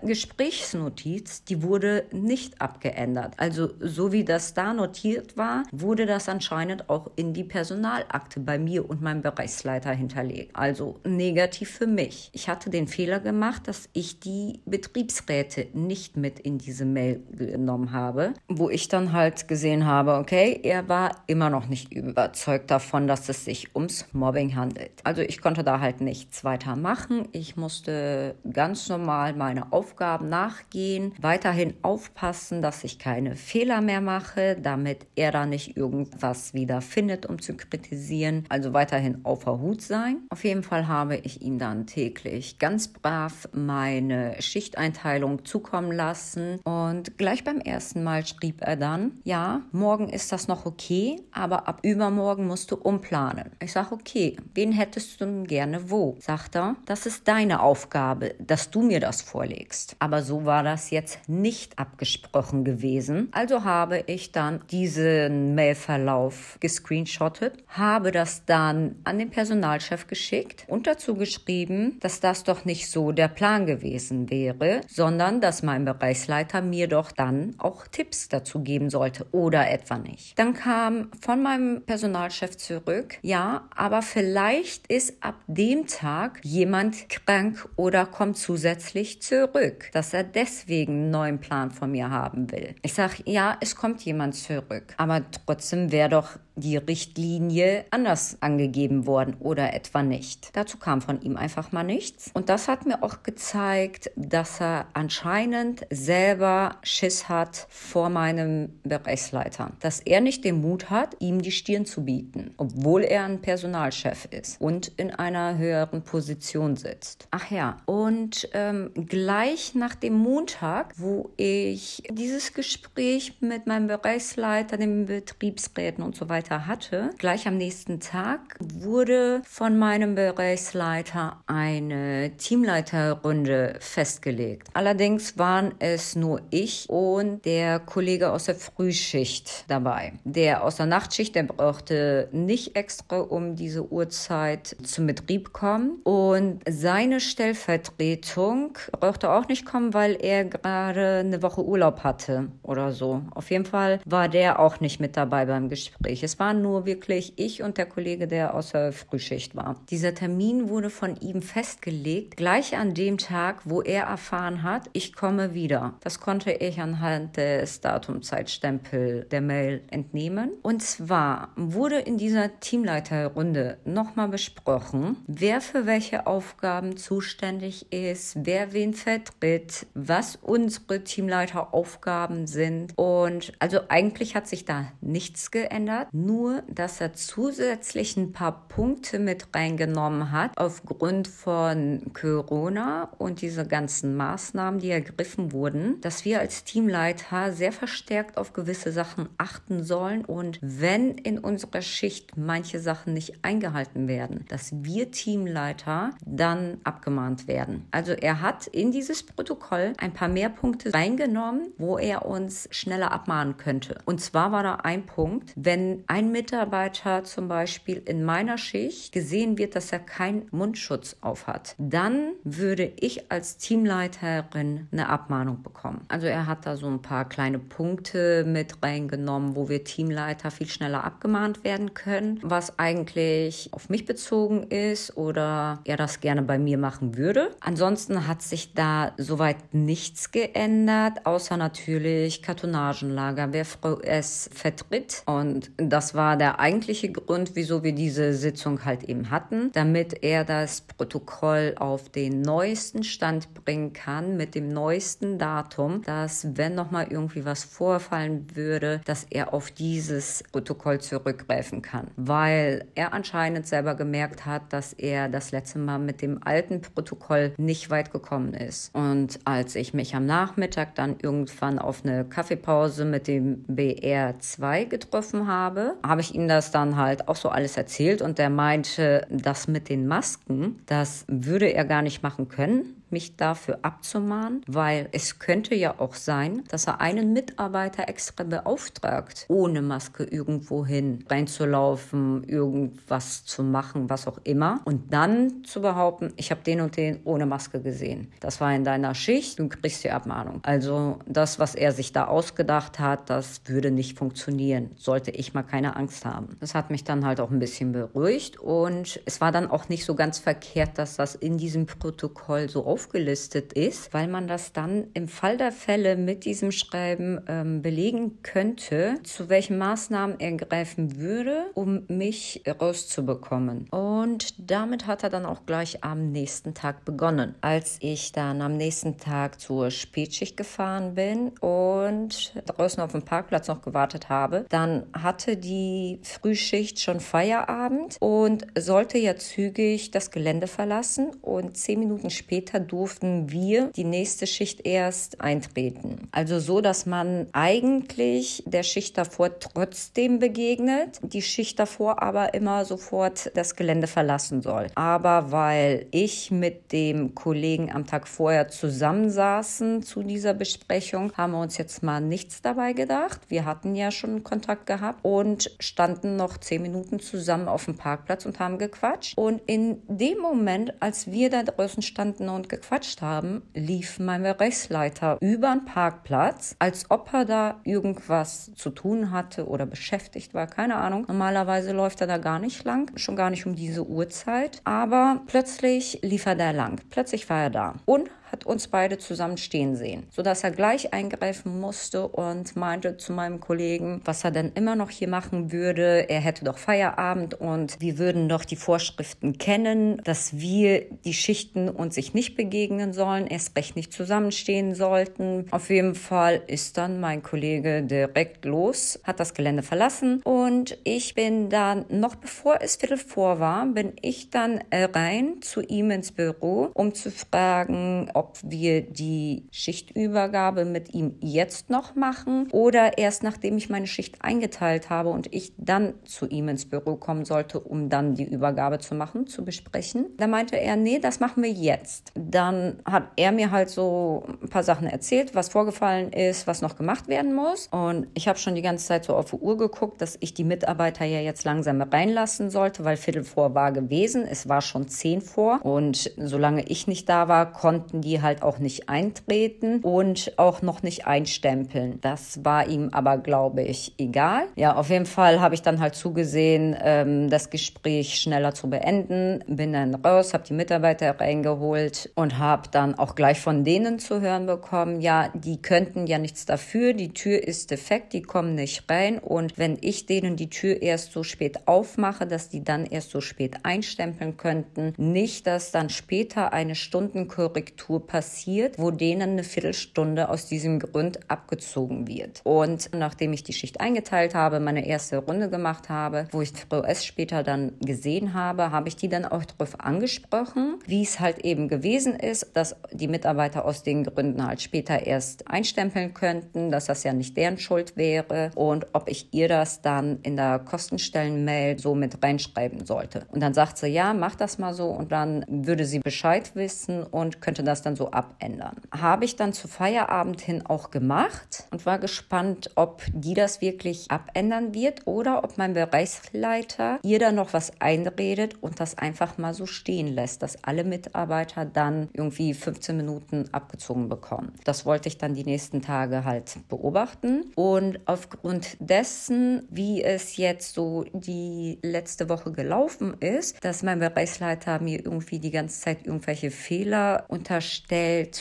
Gesprächsnotiz, die wurde nicht abgeändert. Also so wie das da notiert war, wurde das anscheinend auch in die Personalakte bei mir und meinem Bereichsleiter hinterlegt. Also negativ für mich. Ich hatte den Fehler gemacht, dass ich die Betriebsräte nicht mit in diese Mail genommen habe, wo ich dann halt gesehen habe, okay, okay, er war immer noch nicht überzeugt davon, dass es sich ums Mobbing handelt. Also ich konnte da halt nichts weiter machen. Ich musste ganz normal meine Aufgaben nachgehen, weiterhin aufpassen, dass ich keine Fehler mehr mache, damit er da nicht irgendwas wieder findet, um zu kritisieren. Also weiterhin auf der Hut sein. Auf jeden Fall habe ich ihm dann täglich ganz brav meine Schichteinteilung zukommen lassen und gleich beim ersten Mal schrieb er dann, ja, morgen ist ist das noch okay, aber ab übermorgen musst du umplanen. Ich sage, okay, wen hättest du denn gerne wo? Sagt er, das ist deine Aufgabe, dass du mir das vorlegst. Aber so war das jetzt nicht abgesprochen gewesen. Also habe ich dann diesen Mailverlauf gescreenshottet, habe das dann an den Personalchef geschickt und dazu geschrieben, dass das doch nicht so der Plan gewesen wäre, sondern dass mein Bereichsleiter mir doch dann auch Tipps dazu geben sollte oder etwa nicht nicht. Dann kam von meinem Personalchef zurück, ja, aber vielleicht ist ab dem Tag jemand krank oder kommt zusätzlich zurück, dass er deswegen einen neuen Plan von mir haben will. Ich sage, ja, es kommt jemand zurück, aber trotzdem wäre doch die Richtlinie anders angegeben worden oder etwa nicht. Dazu kam von ihm einfach mal nichts. Und das hat mir auch gezeigt, dass er anscheinend selber Schiss hat vor meinem Bereichsleiter. Dass er nicht den Mut hat, ihm die Stirn zu bieten, obwohl er ein Personalchef ist und in einer höheren Position sitzt. Ach ja, und ähm, gleich nach dem Montag, wo ich dieses Gespräch mit meinem Bereichsleiter, den Betriebsräten und so weiter hatte, gleich am nächsten Tag wurde von meinem Bereichsleiter eine Teamleiterrunde festgelegt. Allerdings waren es nur ich und der Kollege aus der Frühschicht dabei. Der aus der Nachtschicht, der brauchte nicht extra um diese Uhrzeit zum Betrieb kommen und seine Stellvertretung brauchte auch nicht kommen, weil er gerade eine Woche Urlaub hatte oder so. Auf jeden Fall war der auch nicht mit dabei beim Gespräch. Es waren nur wirklich ich und der Kollege, der aus der Frühschicht war. Dieser Termin wurde von ihm festgelegt, gleich an dem Tag, wo er erfahren hat, ich komme wieder. Das konnte ich anhand des Datumzeitstempel der Mail entnehmen. Und zwar wurde in dieser Teamleiterrunde nochmal besprochen, wer für welche Aufgaben zuständig ist, wer wen vertritt, was unsere Teamleiteraufgaben sind. Und also eigentlich hat sich da nichts geändert nur, dass er zusätzlich ein paar Punkte mit reingenommen hat aufgrund von Corona und diese ganzen Maßnahmen, die ergriffen wurden, dass wir als Teamleiter sehr verstärkt auf gewisse Sachen achten sollen und wenn in unserer Schicht manche Sachen nicht eingehalten werden, dass wir Teamleiter dann abgemahnt werden. Also er hat in dieses Protokoll ein paar mehr Punkte reingenommen, wo er uns schneller abmahnen könnte. Und zwar war da ein Punkt, wenn ein Mitarbeiter zum Beispiel in meiner Schicht gesehen wird, dass er keinen Mundschutz auf hat, dann würde ich als Teamleiterin eine Abmahnung bekommen. Also er hat da so ein paar kleine Punkte mit reingenommen, wo wir Teamleiter viel schneller abgemahnt werden können, was eigentlich auf mich bezogen ist oder er das gerne bei mir machen würde. Ansonsten hat sich da soweit nichts geändert, außer natürlich Kartonagenlager, wer es vertritt. Und das war der eigentliche Grund, wieso wir diese Sitzung halt eben hatten, damit er das Protokoll auf den neuesten Stand bringen kann, mit dem neuesten Datum, dass wenn nochmal irgendwie was vorfallen würde, dass er auf dieses Protokoll zurückgreifen kann. Weil er anscheinend selber gemerkt hat, dass er das letzte Mal mit dem alten Protokoll nicht weit gekommen ist. Und als ich mich am Nachmittag dann irgendwann auf eine Kaffeepause mit dem BR2 getroffen habe, habe ich ihm das dann halt auch so alles erzählt und er meinte, das mit den Masken, das würde er gar nicht machen können, mich dafür abzumahnen, weil es könnte ja auch sein, dass er einen Mitarbeiter extra beauftragt, ohne Maske irgendwo hin reinzulaufen, irgendwas zu machen, was auch immer. Und dann zu behaupten, ich habe den und den ohne Maske gesehen. Das war in deiner Schicht, du kriegst die Abmahnung. Also das, was er sich da ausgedacht hat, das würde nicht funktionieren. Sollte ich mal keine Angst haben. Das hat mich dann halt auch ein bisschen beruhigt und es war dann auch nicht so ganz verkehrt, dass das in diesem Protokoll so auf aufgelistet ist, weil man das dann im Fall der Fälle mit diesem Schreiben ähm, belegen könnte, zu welchen Maßnahmen er greifen würde, um mich rauszubekommen. Und damit hat er dann auch gleich am nächsten Tag begonnen. Als ich dann am nächsten Tag zur Spätschicht gefahren bin und draußen auf dem Parkplatz noch gewartet habe, dann hatte die Frühschicht schon Feierabend und sollte ja zügig das Gelände verlassen und zehn Minuten später durften wir die nächste Schicht erst eintreten. Also so, dass man eigentlich der Schicht davor trotzdem begegnet, die Schicht davor aber immer sofort das Gelände verlassen soll. Aber weil ich mit dem Kollegen am Tag vorher zusammensaßen zu dieser Besprechung, haben wir uns jetzt mal nichts dabei gedacht. Wir hatten ja schon Kontakt gehabt und standen noch zehn Minuten zusammen auf dem Parkplatz und haben gequatscht. Und in dem Moment, als wir da draußen standen und gequatscht haben, lief mein Bereichsleiter über den Parkplatz, als ob er da irgendwas zu tun hatte oder beschäftigt war, keine Ahnung. Normalerweise läuft er da gar nicht lang, schon gar nicht um diese Uhrzeit, aber plötzlich lief er da lang. Plötzlich war er da und hat uns beide zusammen stehen sehen, sodass er gleich eingreifen musste und meinte zu meinem Kollegen, was er denn immer noch hier machen würde. Er hätte doch Feierabend und wir würden doch die Vorschriften kennen, dass wir die Schichten uns sich nicht begegnen sollen, erst recht nicht zusammenstehen sollten. Auf jeden Fall ist dann mein Kollege direkt los, hat das Gelände verlassen und ich bin dann, noch bevor es Viertel vor war, bin ich dann rein zu ihm ins Büro, um zu fragen, ob wir die Schichtübergabe mit ihm jetzt noch machen oder erst nachdem ich meine Schicht eingeteilt habe und ich dann zu ihm ins Büro kommen sollte, um dann die Übergabe zu machen, zu besprechen. Da meinte er, nee, das machen wir jetzt. Dann hat er mir halt so ein paar Sachen erzählt, was vorgefallen ist, was noch gemacht werden muss. Und ich habe schon die ganze Zeit so auf die Uhr geguckt, dass ich die Mitarbeiter ja jetzt langsam reinlassen sollte, weil Viertel vor war gewesen. Es war schon zehn vor. Und solange ich nicht da war, konnten die die halt auch nicht eintreten und auch noch nicht einstempeln. Das war ihm aber, glaube ich, egal. Ja, auf jeden Fall habe ich dann halt zugesehen, ähm, das Gespräch schneller zu beenden. Bin dann raus, habe die Mitarbeiter reingeholt und habe dann auch gleich von denen zu hören bekommen, ja, die könnten ja nichts dafür, die Tür ist defekt, die kommen nicht rein und wenn ich denen die Tür erst so spät aufmache, dass die dann erst so spät einstempeln könnten, nicht, dass dann später eine Stundenkorrektur nur passiert, wo denen eine Viertelstunde aus diesem Grund abgezogen wird. Und nachdem ich die Schicht eingeteilt habe, meine erste Runde gemacht habe, wo ich VS später dann gesehen habe, habe ich die dann auch darauf angesprochen, wie es halt eben gewesen ist, dass die Mitarbeiter aus den Gründen halt später erst einstempeln könnten, dass das ja nicht deren Schuld wäre und ob ich ihr das dann in der Kostenstellenmail so mit reinschreiben sollte. Und dann sagt sie, ja, mach das mal so und dann würde sie Bescheid wissen und könnte das dann so abändern. Habe ich dann zu Feierabend hin auch gemacht und war gespannt, ob die das wirklich abändern wird oder ob mein Bereichsleiter ihr da noch was einredet und das einfach mal so stehen lässt, dass alle Mitarbeiter dann irgendwie 15 Minuten abgezogen bekommen. Das wollte ich dann die nächsten Tage halt beobachten und aufgrund dessen, wie es jetzt so die letzte Woche gelaufen ist, dass mein Bereichsleiter mir irgendwie die ganze Zeit irgendwelche Fehler unterstellt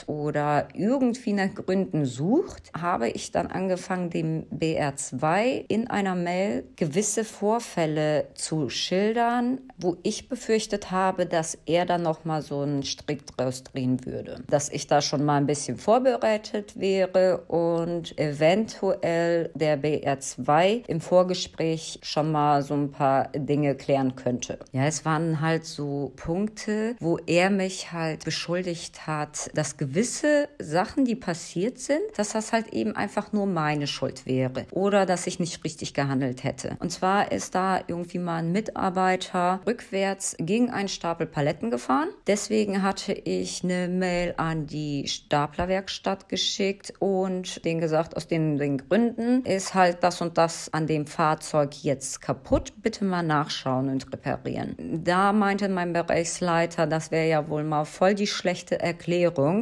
oder irgendwie nach Gründen sucht, habe ich dann angefangen, dem BR2 in einer Mail gewisse Vorfälle zu schildern, wo ich befürchtet habe, dass er dann noch mal so einen Strick draus drehen würde, dass ich da schon mal ein bisschen vorbereitet wäre und eventuell der BR2 im Vorgespräch schon mal so ein paar Dinge klären könnte. Ja, es waren halt so Punkte, wo er mich halt beschuldigt hat, dass gewisse Sachen, die passiert sind, dass das halt eben einfach nur meine Schuld wäre oder dass ich nicht richtig gehandelt hätte. Und zwar ist da irgendwie mal ein Mitarbeiter rückwärts gegen einen Stapel Paletten gefahren. Deswegen hatte ich eine Mail an die Staplerwerkstatt geschickt und denen gesagt, aus den, den Gründen ist halt das und das an dem Fahrzeug jetzt kaputt. Bitte mal nachschauen und reparieren. Da meinte mein Bereichsleiter, das wäre ja wohl mal voll die schlechte Erklärung.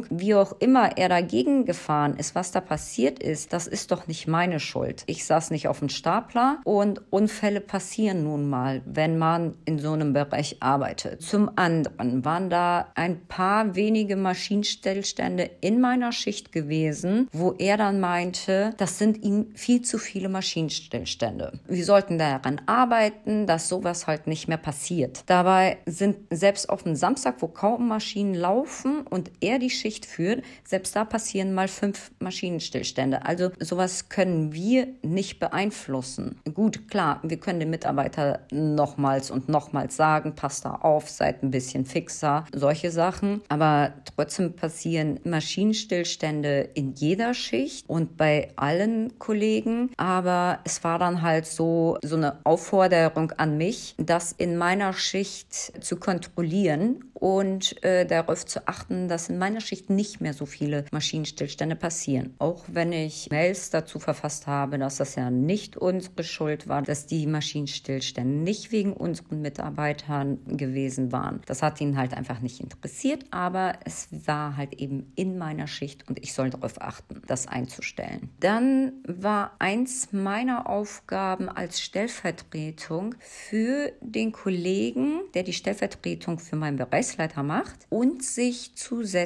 Wie auch immer er dagegen gefahren ist, was da passiert ist, das ist doch nicht meine Schuld. Ich saß nicht auf dem Stapler und Unfälle passieren nun mal, wenn man in so einem Bereich arbeitet. Zum anderen waren da ein paar wenige Maschinenstellstände in meiner Schicht gewesen, wo er dann meinte, das sind ihm viel zu viele Maschinenstillstände. Wir sollten daran arbeiten, dass sowas halt nicht mehr passiert. Dabei sind selbst auf dem Samstag, wo kaum Maschinen laufen und er die Schicht führt, selbst da passieren mal fünf Maschinenstillstände. Also sowas können wir nicht beeinflussen. Gut, klar, wir können den Mitarbeiter nochmals und nochmals sagen, passt da auf, seid ein bisschen fixer, solche Sachen. Aber trotzdem passieren Maschinenstillstände in jeder Schicht und bei allen Kollegen. Aber es war dann halt so, so eine Aufforderung an mich, das in meiner Schicht zu kontrollieren und äh, darauf zu achten, dass in meiner Schicht nicht mehr so viele Maschinenstillstände passieren. Auch wenn ich Mails dazu verfasst habe, dass das ja nicht unsere Schuld war, dass die Maschinenstillstände nicht wegen unseren Mitarbeitern gewesen waren. Das hat ihn halt einfach nicht interessiert, aber es war halt eben in meiner Schicht und ich soll darauf achten, das einzustellen. Dann war eins meiner Aufgaben als Stellvertretung für den Kollegen, der die Stellvertretung für meinen Bereich Bereichsleiter macht und sich zusätzlich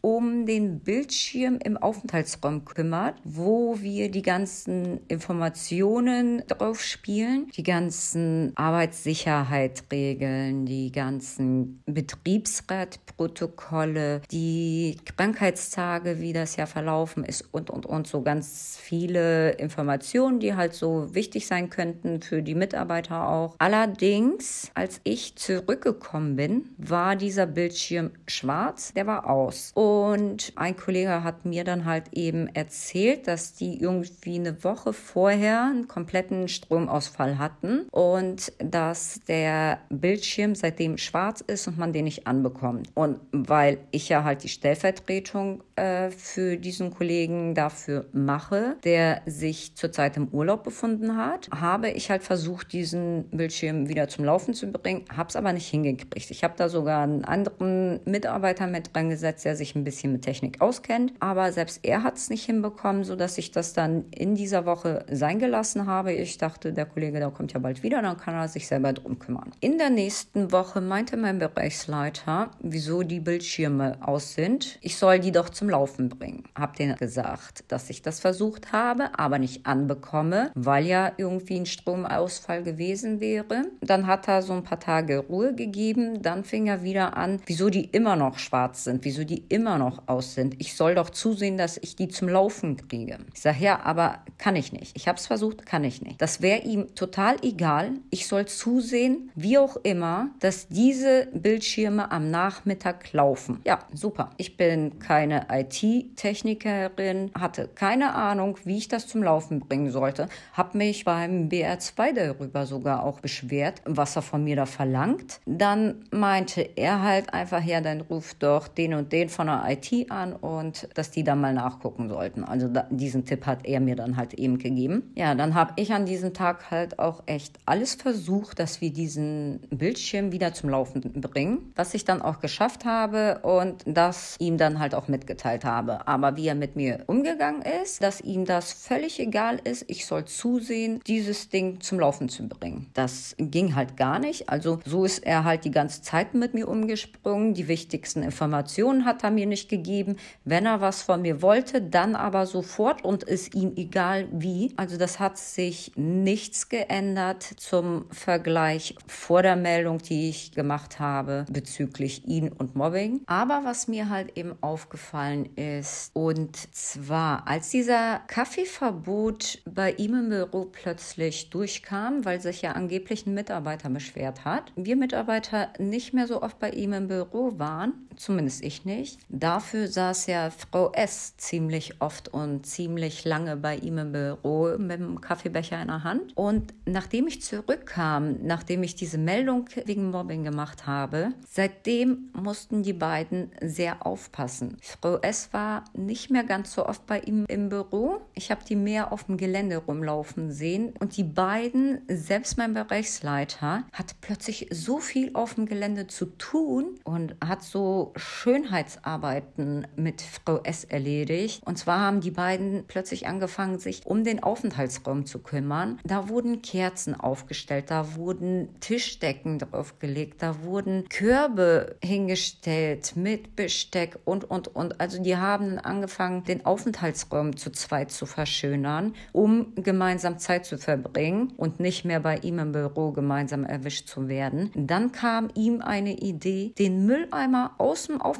um den Bildschirm im Aufenthaltsraum kümmert, wo wir die ganzen Informationen drauf spielen, die ganzen Arbeitssicherheitsregeln, die ganzen Betriebsratprotokolle, die Krankheitstage, wie das ja verlaufen ist und, und, und so ganz viele Informationen, die halt so wichtig sein könnten für die Mitarbeiter auch. Allerdings, als ich zurückgekommen bin, war dieser Bildschirm schwarz, der war aus. Und ein Kollege hat mir dann halt eben erzählt, dass die irgendwie eine Woche vorher einen kompletten Stromausfall hatten und dass der Bildschirm seitdem schwarz ist und man den nicht anbekommt. Und weil ich ja halt die Stellvertretung äh, für diesen Kollegen dafür mache, der sich zurzeit im Urlaub befunden hat, habe ich halt versucht, diesen Bildschirm wieder zum Laufen zu bringen, habe es aber nicht hingekriegt. Ich habe da sogar einen anderen Mitarbeiter mit dran gesetzt, der sich ein bisschen mit Technik auskennt. Aber selbst er hat es nicht hinbekommen, sodass ich das dann in dieser Woche sein gelassen habe. Ich dachte, der Kollege, der kommt ja bald wieder, dann kann er sich selber drum kümmern. In der nächsten Woche meinte mein Bereichsleiter, wieso die Bildschirme aus sind. Ich soll die doch zum Laufen bringen. Hab denen gesagt, dass ich das versucht habe, aber nicht anbekomme, weil ja irgendwie ein Stromausfall gewesen wäre. Dann hat er so ein paar Tage Ruhe gegeben. Dann fing er wieder an, wieso die immer noch schwarz sind. Sind, wieso die immer noch aus sind. Ich soll doch zusehen, dass ich die zum Laufen kriege. Ich sage, ja, aber kann ich nicht. Ich habe es versucht, kann ich nicht. Das wäre ihm total egal. Ich soll zusehen, wie auch immer, dass diese Bildschirme am Nachmittag laufen. Ja, super. Ich bin keine IT-Technikerin, hatte keine Ahnung, wie ich das zum Laufen bringen sollte. Habe mich beim BR2 darüber sogar auch beschwert, was er von mir da verlangt. Dann meinte er halt einfach, ja, dann ruft doch den und den von der IT an und dass die da mal nachgucken sollten. Also da, diesen Tipp hat er mir dann halt eben gegeben. Ja, dann habe ich an diesem Tag halt auch echt alles versucht, dass wir diesen Bildschirm wieder zum Laufen bringen, was ich dann auch geschafft habe und das ihm dann halt auch mitgeteilt habe. Aber wie er mit mir umgegangen ist, dass ihm das völlig egal ist, ich soll zusehen, dieses Ding zum Laufen zu bringen. Das ging halt gar nicht. Also so ist er halt die ganze Zeit mit mir umgesprungen. Die wichtigsten Informationen hat er mir nicht gegeben. Wenn er was von mir wollte, dann aber sofort und ist ihm egal wie. Also das hat sich nichts geändert zum Vergleich vor der Meldung, die ich gemacht habe bezüglich ihn und Mobbing. Aber was mir halt eben aufgefallen ist, und zwar als dieser Kaffeeverbot bei ihm im Büro plötzlich durchkam, weil sich ja angeblich ein Mitarbeiter beschwert hat, wir Mitarbeiter nicht mehr so oft bei ihm im Büro waren, zumindest ich nicht. Dafür saß ja Frau S ziemlich oft und ziemlich lange bei ihm im Büro mit dem Kaffeebecher in der Hand. Und nachdem ich zurückkam, nachdem ich diese Meldung wegen Mobbing gemacht habe, seitdem mussten die beiden sehr aufpassen. Frau S war nicht mehr ganz so oft bei ihm im Büro. Ich habe die mehr auf dem Gelände rumlaufen sehen. Und die beiden, selbst mein Bereichsleiter, hat plötzlich so viel auf dem Gelände zu tun und hat so Schönheitsarbeiten mit Frau S erledigt. Und zwar haben die beiden plötzlich angefangen, sich um den Aufenthaltsraum zu kümmern. Da wurden Kerzen aufgestellt, da wurden Tischdecken draufgelegt, da wurden Körbe hingestellt mit Besteck und, und, und. Also die haben angefangen, den Aufenthaltsraum zu zweit zu verschönern, um gemeinsam Zeit zu verbringen und nicht mehr bei ihm im Büro gemeinsam erwischt zu werden. Dann kam ihm eine Idee, den Mülleimer aus dem Aufenthaltsraum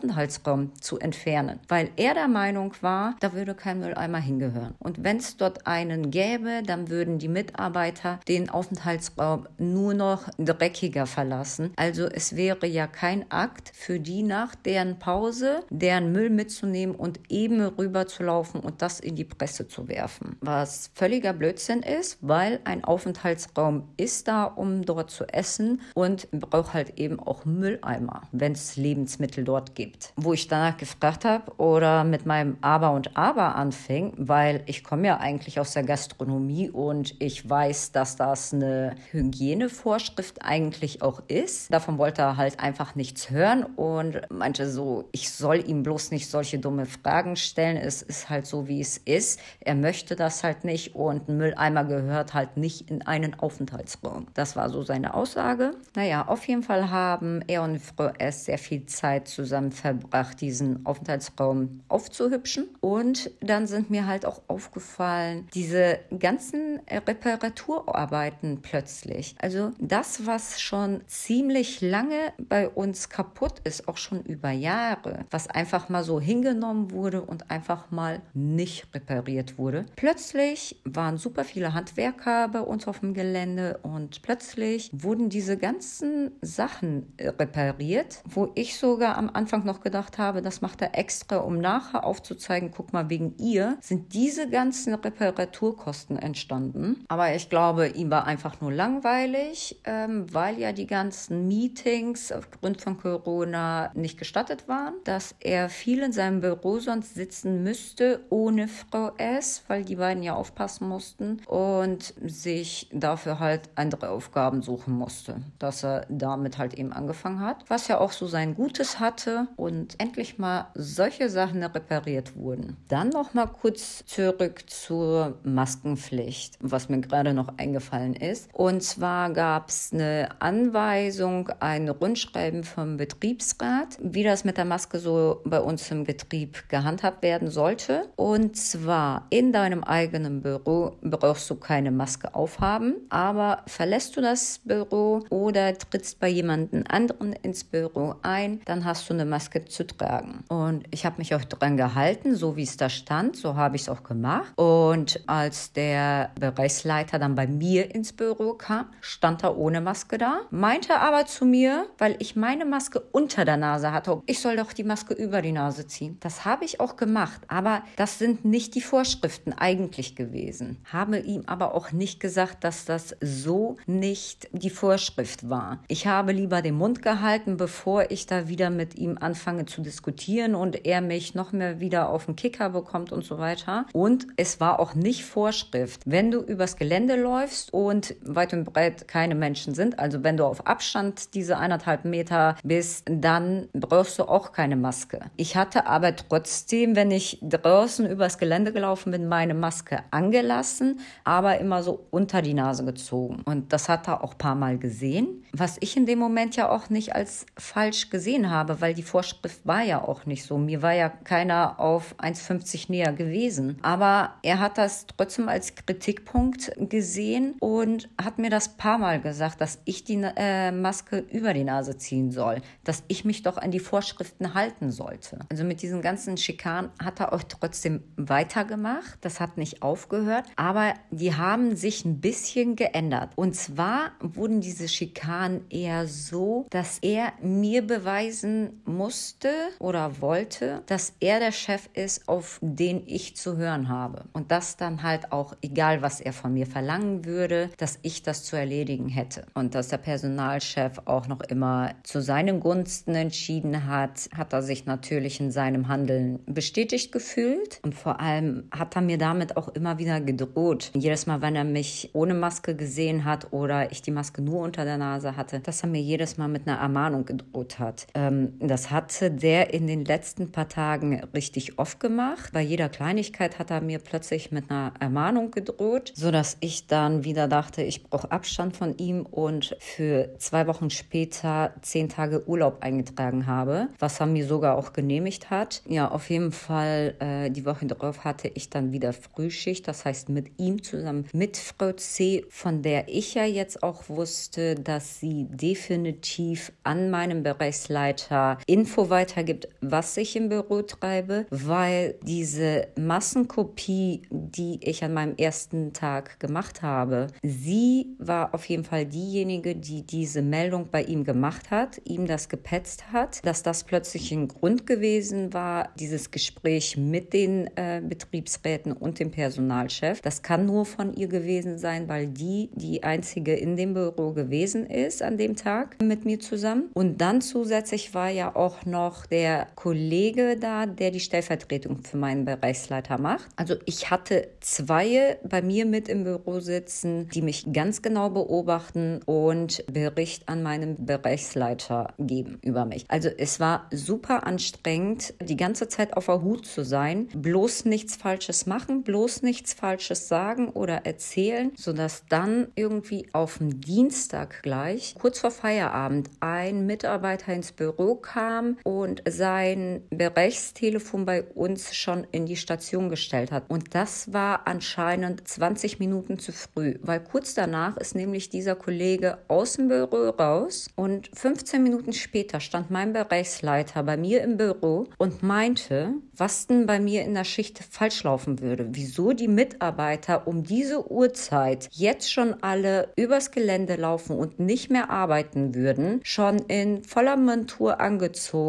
zu entfernen, weil er der Meinung war, da würde kein Mülleimer hingehören. Und wenn es dort einen gäbe, dann würden die Mitarbeiter den Aufenthaltsraum nur noch dreckiger verlassen. Also es wäre ja kein Akt für die nach deren Pause, deren Müll mitzunehmen und eben rüber zu laufen und das in die Presse zu werfen. Was völliger Blödsinn ist, weil ein Aufenthaltsraum ist da, um dort zu essen und braucht halt eben auch Mülleimer, wenn es Lebensmittel dort gibt. Wo ich danach gefragt habe oder mit meinem Aber und Aber anfing, weil ich komme ja eigentlich aus der Gastronomie und ich weiß, dass das eine Hygienevorschrift eigentlich auch ist. Davon wollte er halt einfach nichts hören und meinte so, ich soll ihm bloß nicht solche dumme Fragen stellen. Es ist halt so, wie es ist. Er möchte das halt nicht und ein Mülleimer gehört halt nicht in einen Aufenthaltsraum. Das war so seine Aussage. Naja, auf jeden Fall haben er und Frau S. sehr viel Zeit zusammen verbracht, diesen Aufenthaltsraum aufzuhübschen. Und dann sind mir halt auch aufgefallen, diese ganzen Reparaturarbeiten plötzlich. Also das, was schon ziemlich lange bei uns kaputt ist, auch schon über Jahre, was einfach mal so hingenommen wurde und einfach mal nicht repariert wurde. Plötzlich waren super viele Handwerker bei uns auf dem Gelände und plötzlich wurden diese ganzen Sachen repariert, wo ich sogar am Anfang noch gedacht habe, das macht er extra, um nachher aufzuzeigen, guck mal, wegen ihr sind diese ganzen Reparaturkosten entstanden. Aber ich glaube, ihm war einfach nur langweilig, ähm, weil ja die ganzen Meetings aufgrund von Corona nicht gestattet waren, dass er viel in seinem Büro sonst sitzen müsste ohne Frau S, weil die beiden ja aufpassen mussten und sich dafür halt andere Aufgaben suchen musste, dass er damit halt eben angefangen hat, was ja auch so sein Gutes hatte und endlich mal solche Sachen repariert wurden. Dann noch mal kurz zurück zur Maskenpflicht, was mir gerade noch eingefallen ist. Und zwar gab es eine Anweisung, ein Rundschreiben vom Betriebsrat, wie das mit der Maske so bei uns im Betrieb gehandhabt werden sollte. Und zwar in deinem eigenen Büro brauchst du keine Maske aufhaben, aber verlässt du das Büro oder trittst bei jemandem anderen ins Büro ein, dann hast hast du eine Maske zu tragen. Und ich habe mich auch dran gehalten, so wie es da stand, so habe ich es auch gemacht. Und als der Bereichsleiter dann bei mir ins Büro kam, stand er ohne Maske da, meinte aber zu mir, weil ich meine Maske unter der Nase hatte, ich soll doch die Maske über die Nase ziehen. Das habe ich auch gemacht, aber das sind nicht die Vorschriften eigentlich gewesen. Habe ihm aber auch nicht gesagt, dass das so nicht die Vorschrift war. Ich habe lieber den Mund gehalten, bevor ich da wieder mit ihm anfange zu diskutieren und er mich noch mehr wieder auf den Kicker bekommt und so weiter. Und es war auch nicht Vorschrift. Wenn du übers Gelände läufst und weit und breit keine Menschen sind, also wenn du auf Abstand diese eineinhalb Meter bist, dann brauchst du auch keine Maske. Ich hatte aber trotzdem, wenn ich draußen übers Gelände gelaufen bin, meine Maske angelassen, aber immer so unter die Nase gezogen. Und das hat er auch ein paar Mal gesehen, was ich in dem Moment ja auch nicht als falsch gesehen habe, weil die Vorschrift war ja auch nicht so. Mir war ja keiner auf 1,50 näher gewesen. Aber er hat das trotzdem als Kritikpunkt gesehen und hat mir das paar Mal gesagt, dass ich die äh, Maske über die Nase ziehen soll, dass ich mich doch an die Vorschriften halten sollte. Also mit diesen ganzen Schikanen hat er auch trotzdem weitergemacht. Das hat nicht aufgehört, aber die haben sich ein bisschen geändert. Und zwar wurden diese Schikanen eher so, dass er mir beweisen musste oder wollte, dass er der Chef ist, auf den ich zu hören habe. Und das dann halt auch, egal was er von mir verlangen würde, dass ich das zu erledigen hätte. Und dass der Personalchef auch noch immer zu seinen Gunsten entschieden hat, hat er sich natürlich in seinem Handeln bestätigt gefühlt. Und vor allem hat er mir damit auch immer wieder gedroht. Jedes Mal, wenn er mich ohne Maske gesehen hat oder ich die Maske nur unter der Nase hatte, dass er mir jedes Mal mit einer Ermahnung gedroht hat. Ähm, das hatte der in den letzten paar Tagen richtig oft gemacht. Bei jeder Kleinigkeit hat er mir plötzlich mit einer Ermahnung gedroht, sodass ich dann wieder dachte, ich brauche Abstand von ihm und für zwei Wochen später zehn Tage Urlaub eingetragen habe, was er mir sogar auch genehmigt hat. Ja, auf jeden Fall äh, die Woche darauf hatte ich dann wieder Frühschicht, das heißt mit ihm zusammen mit Frau C, von der ich ja jetzt auch wusste, dass sie definitiv an meinem Bereichsleiter Info weitergibt, was ich im Büro treibe, weil diese Massenkopie, die ich an meinem ersten Tag gemacht habe, sie war auf jeden Fall diejenige, die diese Meldung bei ihm gemacht hat, ihm das gepetzt hat, dass das plötzlich ein Grund gewesen war, dieses Gespräch mit den äh, Betriebsräten und dem Personalchef. Das kann nur von ihr gewesen sein, weil die die einzige in dem Büro gewesen ist an dem Tag mit mir zusammen. Und dann zusätzlich war ja auch noch der Kollege da, der die Stellvertretung für meinen Bereichsleiter macht. Also ich hatte zwei bei mir mit im Büro sitzen, die mich ganz genau beobachten und Bericht an meinen Bereichsleiter geben über mich. Also es war super anstrengend, die ganze Zeit auf der Hut zu sein, bloß nichts Falsches machen, bloß nichts Falsches sagen oder erzählen, sodass dann irgendwie auf dem Dienstag gleich, kurz vor Feierabend, ein Mitarbeiter ins Büro kam und sein Bereichstelefon bei uns schon in die Station gestellt hat. Und das war anscheinend 20 Minuten zu früh, weil kurz danach ist nämlich dieser Kollege aus dem Büro raus und 15 Minuten später stand mein Bereichsleiter bei mir im Büro und meinte, was denn bei mir in der Schicht falsch laufen würde, wieso die Mitarbeiter um diese Uhrzeit jetzt schon alle übers Gelände laufen und nicht mehr arbeiten würden, schon in voller Montur angezogen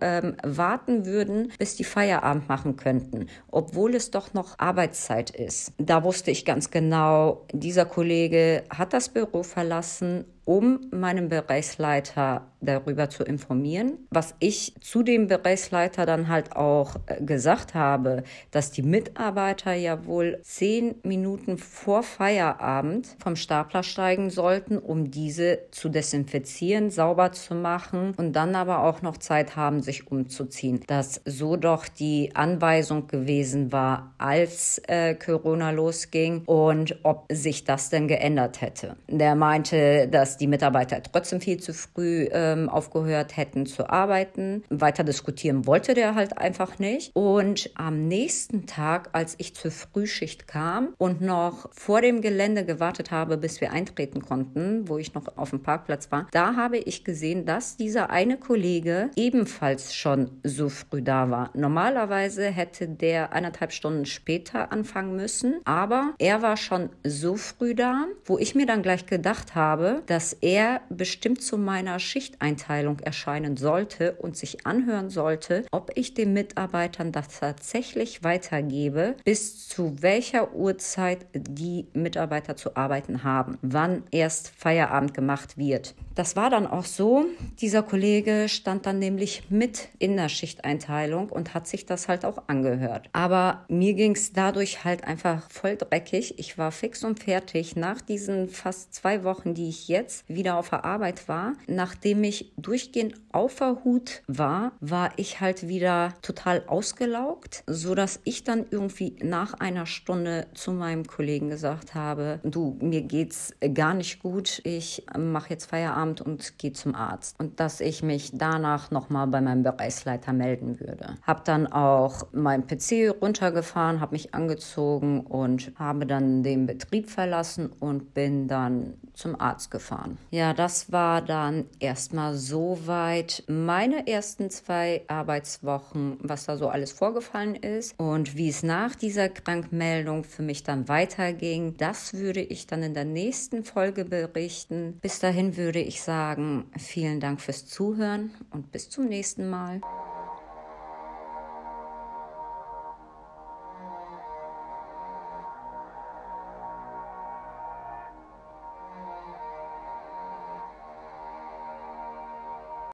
ähm, warten würden, bis die Feierabend machen könnten, obwohl es doch noch Arbeitszeit ist. Da wusste ich ganz genau, dieser Kollege hat das Büro verlassen um meinen Bereichsleiter darüber zu informieren. Was ich zu dem Bereichsleiter dann halt auch äh, gesagt habe, dass die Mitarbeiter ja wohl zehn Minuten vor Feierabend vom Stapler steigen sollten, um diese zu desinfizieren, sauber zu machen und dann aber auch noch Zeit haben, sich umzuziehen. Dass so doch die Anweisung gewesen war, als äh, Corona losging und ob sich das denn geändert hätte. Der meinte, dass die Mitarbeiter trotzdem viel zu früh ähm, aufgehört hätten zu arbeiten. Weiter diskutieren wollte der halt einfach nicht. Und am nächsten Tag, als ich zur Frühschicht kam und noch vor dem Gelände gewartet habe, bis wir eintreten konnten, wo ich noch auf dem Parkplatz war, da habe ich gesehen, dass dieser eine Kollege ebenfalls schon so früh da war. Normalerweise hätte der eineinhalb Stunden später anfangen müssen, aber er war schon so früh da, wo ich mir dann gleich gedacht habe, dass er bestimmt zu meiner Schichteinteilung erscheinen sollte und sich anhören sollte, ob ich den Mitarbeitern das tatsächlich weitergebe, bis zu welcher Uhrzeit die Mitarbeiter zu arbeiten haben, wann erst Feierabend gemacht wird. Das war dann auch so. Dieser Kollege stand dann nämlich mit in der Schichteinteilung und hat sich das halt auch angehört. Aber mir ging es dadurch halt einfach voll dreckig. Ich war fix und fertig nach diesen fast zwei Wochen, die ich jetzt wieder auf der Arbeit war. Nachdem ich durchgehend auf der Hut war, war ich halt wieder total ausgelaugt, so dass ich dann irgendwie nach einer Stunde zu meinem Kollegen gesagt habe, du, mir geht's gar nicht gut. Ich mache jetzt Feierabend und gehe zum Arzt. Und dass ich mich danach nochmal bei meinem Bereichsleiter melden würde. Habe dann auch mein PC runtergefahren, habe mich angezogen und habe dann den Betrieb verlassen und bin dann zum Arzt gefahren. Ja, das war dann erstmal soweit meine ersten zwei Arbeitswochen, was da so alles vorgefallen ist und wie es nach dieser Krankmeldung für mich dann weiterging. Das würde ich dann in der nächsten Folge berichten. Bis dahin würde ich sagen, vielen Dank fürs Zuhören und bis zum nächsten Mal.